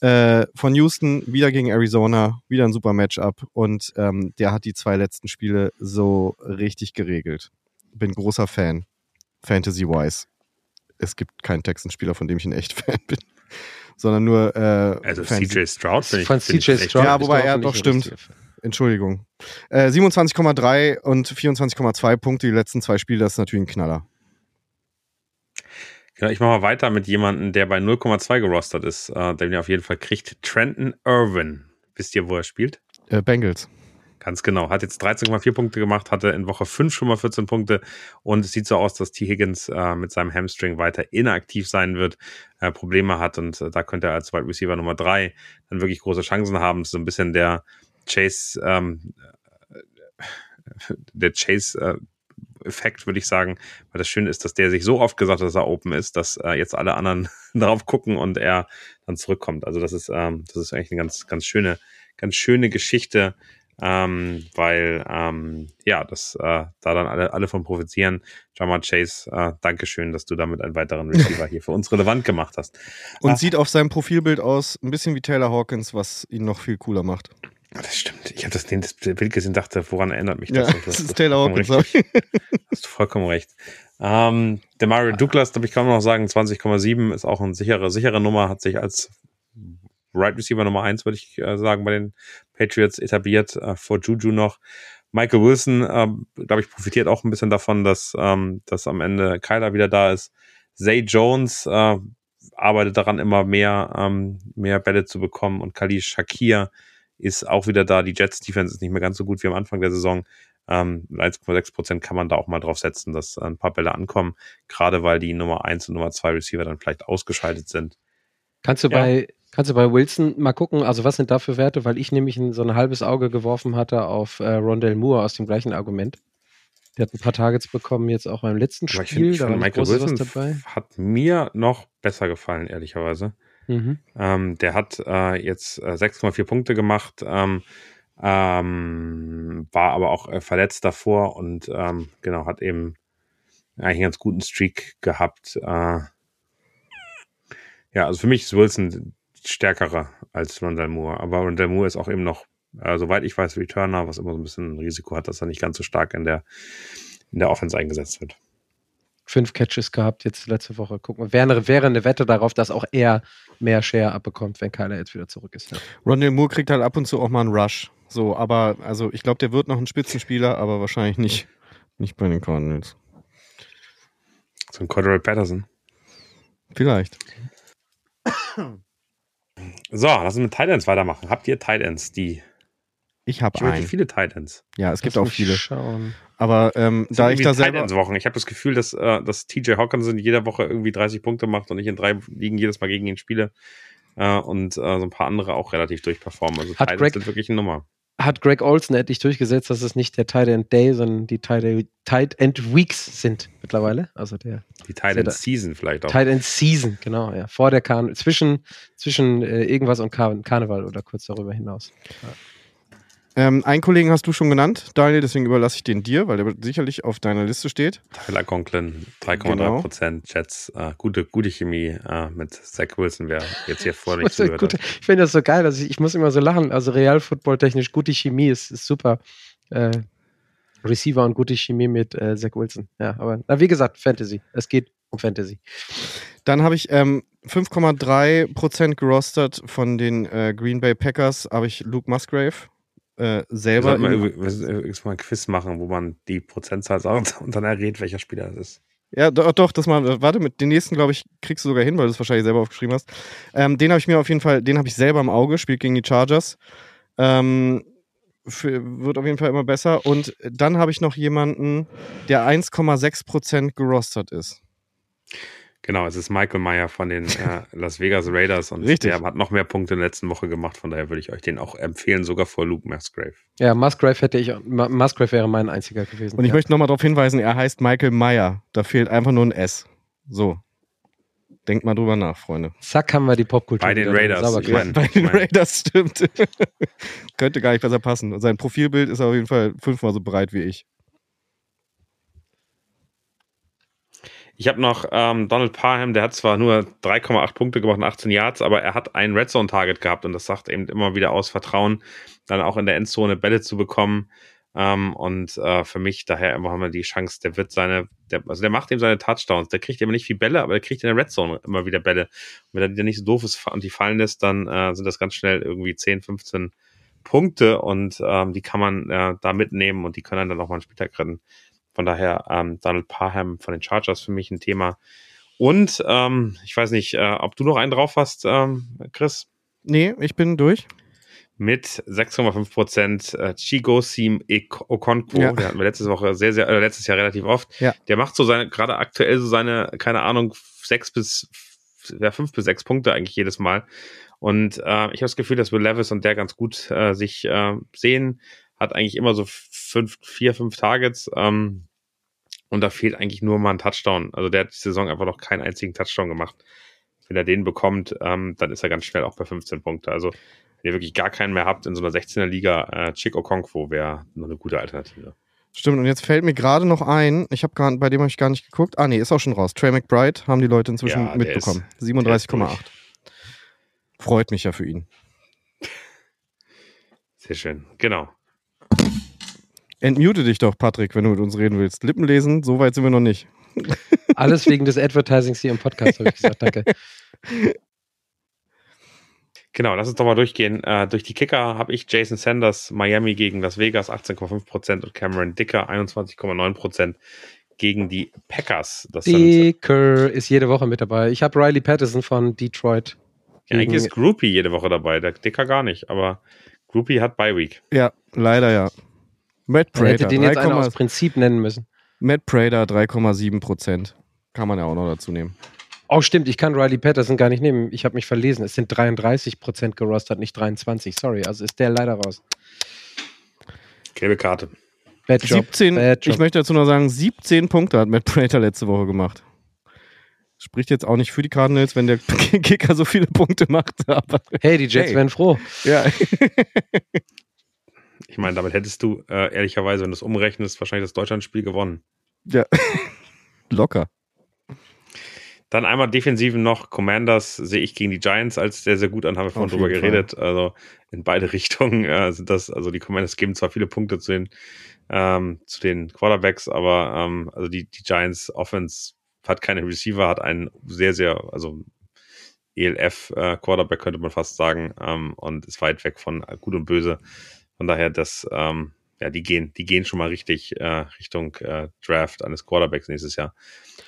äh, von Houston, wieder gegen Arizona, wieder ein super Matchup. Und ähm, der hat die zwei letzten Spiele so richtig geregelt. Bin großer Fan, Fantasy-wise. Es gibt keinen Texans-Spieler, von dem ich ein echt Fan bin, sondern nur äh, Also CJ Stroud finde ich. Von CJ Stroud. Ja, wobei er doch stimmt. Entschuldigung. Äh, 27,3 und 24,2 Punkte die letzten zwei Spiele, das ist natürlich ein Knaller. Ja, ich mache mal weiter mit jemandem, der bei 0,2 gerostert ist, äh, den ihr auf jeden Fall kriegt. Trenton Irwin. Wisst ihr, wo er spielt? Äh, Bengals. Ganz genau. Hat jetzt 13,4 Punkte gemacht, hatte in Woche 5 schon mal 14 Punkte und es sieht so aus, dass T. Higgins äh, mit seinem Hamstring weiter inaktiv sein wird, äh, Probleme hat und äh, da könnte er als Wide Receiver Nummer 3 dann wirklich große Chancen haben. So ein bisschen der Chase, ähm, äh, der Chase äh, Effekt, würde ich sagen, weil das Schöne ist, dass der sich so oft gesagt hat, dass er open ist, dass äh, jetzt alle anderen darauf gucken und er dann zurückkommt. Also das ist, ähm, das ist eigentlich eine ganz, ganz schöne, ganz schöne Geschichte, ähm, weil ähm, ja, das äh, da dann alle, alle von profitieren. Jamar Chase, äh, Dankeschön, dass du damit einen weiteren Receiver hier für uns relevant gemacht hast. Und Ah. sieht auf seinem Profilbild aus ein bisschen wie Taylor Hawkins, was ihn noch viel cooler macht. Das stimmt. Ich habe das, das Bild gesehen, dachte, woran erinnert mich Ja, das? Und das du ist Taylor Hawkins, glaube ich. Hast du vollkommen recht. Ähm, der Mario Douglas, glaube ich, kann man noch sagen, 20,7 ist auch eine sichere, sichere Nummer, hat sich als Right Receiver Nummer 1, würde ich äh, sagen, bei den Patriots etabliert, äh, vor Juju noch. Michael Wilson, ähm, glaube ich, profitiert auch ein bisschen davon, dass, ähm, dass am Ende Kyler wieder da ist. Zay Jones äh, arbeitet daran, immer mehr, ähm, mehr Bälle zu bekommen und Khalil Shakir ist auch wieder da. Die Jets Defense ist nicht mehr ganz so gut wie am Anfang der Saison. Ähm, mit 1,6 Prozent kann man da auch mal drauf setzen, dass ein paar Bälle ankommen, gerade weil die Nummer 1 und Nummer 2 Receiver dann vielleicht ausgeschaltet sind. Kannst du Ja. bei kannst du bei Wilson mal gucken, also was sind da für Werte, weil ich nämlich ein, so ein halbes Auge geworfen hatte auf äh, Rondell Moore aus dem gleichen Argument. Der hat ein paar Targets bekommen, jetzt auch beim letzten Aber ich Spiel, finde, ich da finde nicht Michael Wilson dabei. hat mir noch besser gefallen, ehrlicherweise. Mhm. Ähm, der hat äh, jetzt äh, 6,4 Punkte gemacht, ähm, ähm, war aber auch äh, verletzt davor und ähm, genau, hat eben eigentlich einen ganz guten Streak gehabt. Äh, ja, also für mich ist Wilson stärkerer als Rondell Moore, aber Rondell Moore ist auch eben noch, äh, soweit ich weiß, Returner, was immer so ein bisschen ein Risiko hat, dass er nicht ganz so stark in der, in der Offense eingesetzt wird fünf Catches gehabt jetzt letzte Woche. Gucken wir. Wäre, wäre eine Wette darauf, dass auch er mehr Share abbekommt, wenn Kyler jetzt wieder zurück ist. Ja. Rondell Moore kriegt halt ab und zu auch mal einen Rush. So, aber also ich glaube, der wird noch ein Spitzenspieler, aber wahrscheinlich nicht, nicht bei den Cardinals. So ein Cordero Patterson. Vielleicht. So, lass uns mit Titans weitermachen. Habt ihr Titans, die ich habe einen. viele Titans. Ja, es gibt auch viele. Schauen. Aber ähm, da ich da selber Wochen. Ich habe das Gefühl, dass, äh, dass TJ Hawkinson jede Woche irgendwie 30 Punkte macht und ich in drei Ligen jedes Mal gegen ihn spiele äh, und äh, so ein paar andere auch relativ durchperformen. Also hat Greg, sind wirklich eine Nummer. Hat Greg Olson endlich durchgesetzt, dass es nicht der Tight End Day, sondern die Tight, Tight End Weeks sind mittlerweile. Also der die Tight End Season vielleicht auch. Tight End Season, genau, ja. Vor der Karneval, zwischen, zwischen äh, irgendwas und Karneval oder kurz darüber hinaus. Ja. Ähm, einen Kollegen hast du schon genannt, Daniel, deswegen überlasse ich den dir, weil der sicherlich auf deiner Liste steht. Tyler Conklin, 3,3 genau. Prozent, Chats, äh, gute, gute Chemie äh, mit Zach Wilson, wer jetzt hier vor mich zuhört. Ich finde das so geil, also ich, ich, muss immer so lachen, also real Football technisch, gute Chemie ist, ist super. Äh, Receiver und gute Chemie mit äh, Zach Wilson. Ja, aber na, wie gesagt, Fantasy. Es geht um Fantasy. Dann habe ich ähm, 5,3% gerostet von den äh, Green Bay Packers, habe ich Luke Musgrave äh, selber. Sollten wir mal, mal ein Quiz machen, wo man die Prozentzahl sagt und dann errät, welcher Spieler es ist. Ja, doch, doch, das mal, warte, mit den nächsten, glaube ich, kriegst du sogar hin, weil du es wahrscheinlich selber aufgeschrieben hast. Ähm, den habe ich mir auf jeden Fall, den habe ich selber im Auge, spielt gegen die Chargers. Ähm, für, wird auf jeden Fall immer besser. Und dann habe ich noch jemanden, der 1,6% gerostert ist. Genau, es ist Michael Meyer von den äh, Las Vegas Raiders und Richtig. der hat noch mehr Punkte in der letzten Woche gemacht, von daher würde ich euch den auch empfehlen, sogar vor Luke Musgrave. Ja, Musgrave hätte ich, Musgrave wäre mein einziger gewesen. Und ich ja. möchte nochmal darauf hinweisen, er heißt Michael Meyer. Da fehlt einfach nur ein S. So. Denkt mal drüber nach, Freunde. Zack, haben wir die Popkultur. Bei den Raiders. Ich mein, bei den Raiders stimmt. Könnte gar nicht besser passen. Und sein Profilbild ist auf jeden Fall fünfmal so breit wie ich. Ich habe noch ähm, Donald Parham, der hat zwar nur 3,8 Punkte gemacht in 18 Yards, aber er hat ein Red Zone Target gehabt und das sagt eben immer wieder aus Vertrauen, dann auch in der Endzone Bälle zu bekommen. Ähm, und äh, für mich daher immer haben wir die Chance, der wird seine, der, also der macht eben seine Touchdowns. Der kriegt immer nicht viel Bälle, aber der kriegt in der Red Zone immer wieder Bälle. Und wenn er die nicht so doof ist und die fallen lässt, dann äh, sind das ganz schnell irgendwie 10, 15 Punkte und ähm, die kann man äh, da mitnehmen und die können dann auch mal einen Spieltag retten. Von daher ähm, Donald Parham von den Chargers für mich ein Thema. Und ähm, ich weiß nicht, äh, ob du noch einen drauf hast, ähm, Chris? Nee, ich bin durch. Mit 6,5 Prozent äh, Chigo Sim Okonkwo, ja. der hatten wir letzte Woche sehr, sehr, äh, letztes Jahr relativ oft. Ja. Der macht so seine, gerade aktuell so seine, keine Ahnung, sechs bis, ja, fünf bis sechs Punkte eigentlich jedes Mal. Und äh, ich habe das Gefühl, dass Will Levis und der ganz gut äh, sich äh, sehen. Hat eigentlich immer so fünf, vier, fünf Targets. Ähm, und da fehlt eigentlich nur mal ein Touchdown. Also der hat die Saison einfach noch keinen einzigen Touchdown gemacht. Wenn er den bekommt, ähm, dann ist er ganz schnell auch bei 15 Punkte. Also wenn ihr wirklich gar keinen mehr habt in so einer 16er Liga, äh, Chick Okonkwo wäre noch eine gute Alternative. Stimmt, und jetzt fällt mir gerade noch ein, ich habe bei dem habe ich gar nicht geguckt. Ah, nee, ist auch schon raus. Trey McBride haben die Leute inzwischen ja, mitbekommen. 37,8. Freut mich ja für ihn. Sehr schön, genau. Entmute dich doch, Patrick, wenn du mit uns reden willst. Lippen lesen, so weit sind wir noch nicht. Alles wegen des Advertisings hier im Podcast, habe ich gesagt. Danke. Genau, lass uns doch mal durchgehen. Äh, durch die Kicker habe ich Jason Sanders, Miami gegen Las Vegas 18,5% und Cameron Dicker 21,9% gegen die Packers. Das Dicker ist jede Woche mit dabei. Ich habe Riley Patterson von Detroit. Ja, eigentlich ist Groupie jede Woche dabei, der Dicker gar nicht, aber Groupie hat Bye Week. Ja, leider ja. Matt Prater. hätte den jetzt einer aus Prinzip nennen müssen. Matt Prater 3,7 Prozent. Kann man ja auch noch dazu nehmen. Oh, stimmt, ich kann Riley Patterson gar nicht nehmen. Ich habe mich verlesen. Es sind 33 Prozent gerostet, nicht 23. Sorry, also ist der leider raus. Gelbe Karte. Bad Job. 17, Bad Job. Ich möchte dazu noch sagen, 17 Punkte hat Matt Prater letzte Woche gemacht. Spricht jetzt auch nicht für die Cardinals, wenn der Kicker so viele Punkte macht. Aber hey, die Jets Hey. wären froh. ja. Ich meine, damit hättest du äh, ehrlicherweise, wenn du es umrechnest, wahrscheinlich das Deutschlandspiel gewonnen. ja. Locker. Dann einmal Defensiven noch. Commanders sehe ich gegen die Giants als sehr, sehr gut an, haben wir vorhin drüber jeden geredet. Also in beide Richtungen äh, sind das, also die Commanders geben zwar viele Punkte zu den, ähm, zu den Quarterbacks, aber ähm, also die, die Giants Offense hat keine Receiver, hat einen sehr, sehr, also ELF äh, Quarterback könnte man fast sagen, ähm, und ist weit weg von gut und böse. Von daher, das, ähm, ja, die gehen, die gehen schon mal richtig äh, Richtung äh, Draft eines Quarterbacks nächstes Jahr.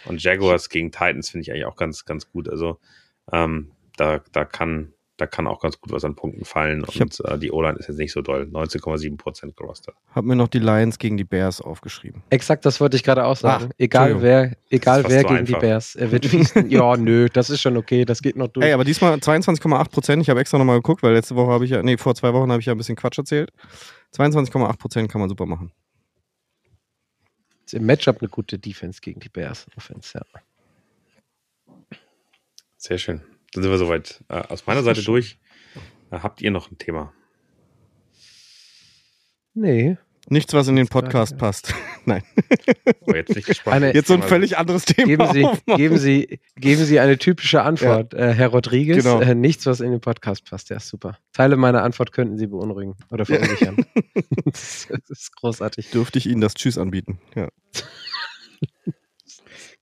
Und Jaguars gegen Titans finde ich eigentlich auch ganz, ganz gut. Also ähm, da, da kann, da kann auch ganz gut was an Punkten fallen. Ich hab- Und äh, die O-Line ist jetzt nicht so doll. 19,7 Prozent gerostet. Hab mir noch die Lions gegen die Bears aufgeschrieben. Exakt, das wollte ich gerade auch sagen. Ach, egal wer, egal wer so gegen die einfach. Bears. Er wird ja, nö, das ist schon okay, das geht noch durch. Ey, aber diesmal 22,8 Prozent. Ich habe extra nochmal geguckt, weil letzte Woche habe ich ja, nee, vor zwei Wochen habe ich ja ein bisschen Quatsch erzählt. 22,8 Prozent kann man super machen. ist im Matchup eine gute Defense gegen die Bears. Offense, ja. Sehr schön. Dann sind wir soweit äh, aus meiner Seite durch. Äh, habt ihr noch ein Thema? Nee. Nichts, was in den Podcast ja. passt. Nein. Oh, jetzt. Eine- Jetzt so ein völlig anderes Thema. Geben Sie, aufmachen. geben, Sie, geben Sie eine typische Antwort, äh, Herr Rodriguez. Genau. Äh, nichts, was in den Podcast passt. Ja, super. Teile meiner Antwort könnten Sie beunruhigen oder verunsichern. das, das ist großartig. Dürfte ich Ihnen das Tschüss anbieten. Ja.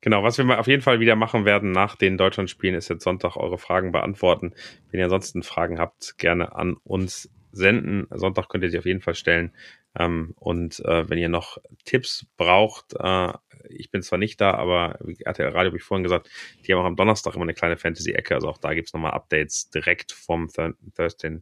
Genau, was wir mal auf jeden Fall wieder machen werden nach den Deutschlandspielen, ist jetzt Sonntag eure Fragen beantworten. Wenn ihr ansonsten Fragen habt, gerne an uns senden. Sonntag könnt ihr sie auf jeden Fall stellen. Ähm, und äh, wenn ihr noch Tipps braucht, äh, ich bin zwar nicht da, aber wie RTL Radio habe ich vorhin gesagt, die haben auch am Donnerstag immer eine kleine Fantasy-Ecke. Also auch da gibt's nochmal Updates direkt vom Thur Thursday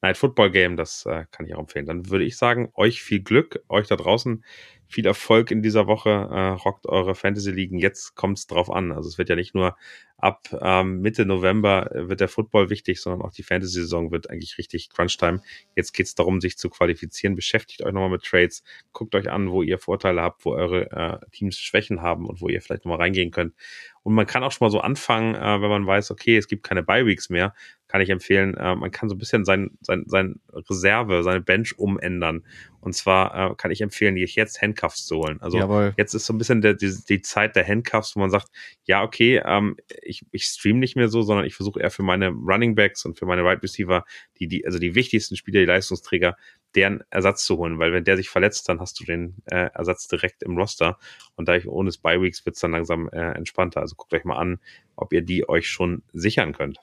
Night Football Game. Das äh, kann ich auch empfehlen. Dann würde ich sagen, euch viel Glück, euch da draußen viel Erfolg in dieser Woche. Äh, rockt eure Fantasy-Ligen. Jetzt kommt's drauf an. Also es wird ja nicht nur ab ähm, Mitte November äh, wird der Football wichtig, sondern auch die Fantasy-Saison wird eigentlich richtig Crunch-Time. Jetzt geht's darum, sich zu qualifizieren. Beschäftigt euch nochmal mit Trades. Guckt euch an, wo ihr Vorteile habt, wo eure äh, Teams Schwächen haben und wo ihr vielleicht nochmal reingehen könnt. Und man kann auch schon mal so anfangen, äh, wenn man weiß, okay, es gibt keine Bye-Weeks mehr, kann ich empfehlen, äh, man kann so ein bisschen sein, sein, sein Reserve, seine Bench umändern. Und zwar äh, kann ich empfehlen, jetzt Handcuffs zu holen. Also Jawohl. jetzt ist so ein bisschen der, die, die Zeit der Handcuffs, wo man sagt, ja, okay, ähm, ich, ich stream nicht mehr so, sondern ich versuche eher für meine Running Backs und für meine Wide Receiver, die, die, also die wichtigsten Spieler, die Leistungsträger, deren Ersatz zu holen, weil wenn der sich verletzt, dann hast du den äh, Ersatz direkt im Roster und da ich ohne Bye Weeks wird's dann langsam äh, entspannter. Also guckt euch mal an, ob ihr die euch schon sichern könnt.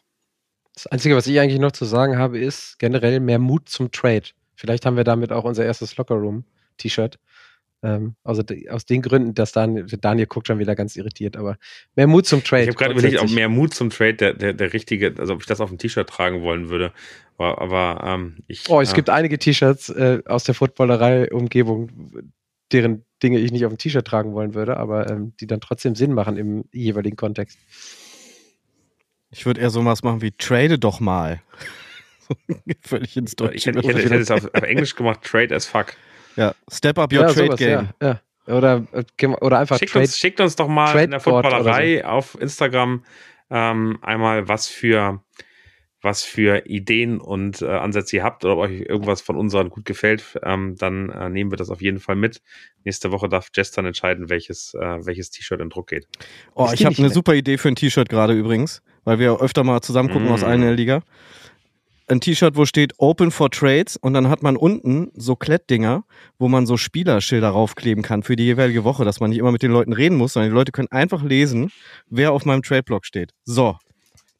Das Einzige, was ich eigentlich noch zu sagen habe, ist generell mehr Mut zum Trade. Vielleicht haben wir damit auch unser erstes Lockerroom-T-Shirt. Ähm, also aus den Gründen, dass Daniel, Daniel guckt schon wieder ganz irritiert, aber mehr Mut zum Trade. Ich habe gerade überlegt, ob mehr Mut zum Trade der, der, der richtige, also ob ich das auf ein T-Shirt tragen wollen würde. Aber, aber ähm, ich. Oh, es äh, gibt einige T-Shirts äh, aus der Footballerei-Umgebung, deren Dinge ich nicht auf dem T-Shirt tragen wollen würde, aber ähm, die dann trotzdem Sinn machen im jeweiligen Kontext. Ich würde eher sowas machen wie trade doch mal. Völlig ins Ich Deutsche. hätte, ich hätte, ich hätte es auf, auf Englisch gemacht, Trade as fuck. ja, step up your ja, trade sowas, game. ja, ja. Oder, äh, oder einfach Schickt Trade. uns, schickt uns doch mal in der Footballerei auf Instagram ähm, einmal, was für, was für Ideen und äh, Ansätze ihr habt oder ob euch irgendwas von unseren gut gefällt. Ähm, dann äh, nehmen wir das auf jeden Fall mit. Nächste Woche darf Jess dann entscheiden, welches, äh, welches T-Shirt in Druck geht. Oh, ich habe eine super Idee für ein T-Shirt gerade übrigens, weil wir öfter mal zusammen gucken Mm. aus einer Liga. Ein T-Shirt, wo steht Open for Trades und dann hat man unten so Klettdinger, wo man so Spielerschilder raufkleben kann für die jeweilige Woche, dass man nicht immer mit den Leuten reden muss, sondern die Leute können einfach lesen, wer auf meinem Trade-Block steht. So.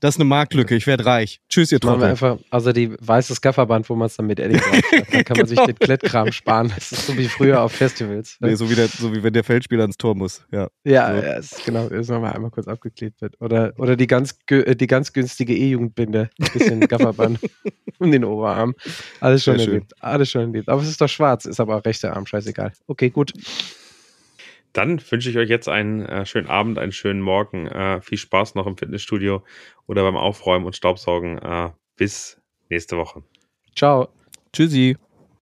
Das ist eine Marktlücke. Ich werde reich. Tschüss, ihr Trottel. einfach, also die weiße Skafferband, wo man es dann mit Edding draufschreibt. Da kann man sich Genau. den Klettkram sparen. Das ist so wie früher auf Festivals. Nee, so, wie der, so wie wenn der Feldspieler ins Tor muss. Ja. Ja, So. ja ist, genau, ist nochmal einmal kurz abgeklebt wird. Oder, oder die, ganz, äh, die ganz günstige E-Jugendbinde. Ein bisschen Gafferband um den Oberarm. Alles schon Sehr schön. erlebt. Alles schon erlebt. Aber es ist doch schwarz, ist aber auch rechter Arm, scheißegal. Okay, gut. Dann wünsche ich euch jetzt einen äh, schönen Abend, einen schönen Morgen. Äh, viel Spaß noch im Fitnessstudio oder beim Aufräumen und Staubsaugen. Äh, bis nächste Woche. Ciao. Tschüssi.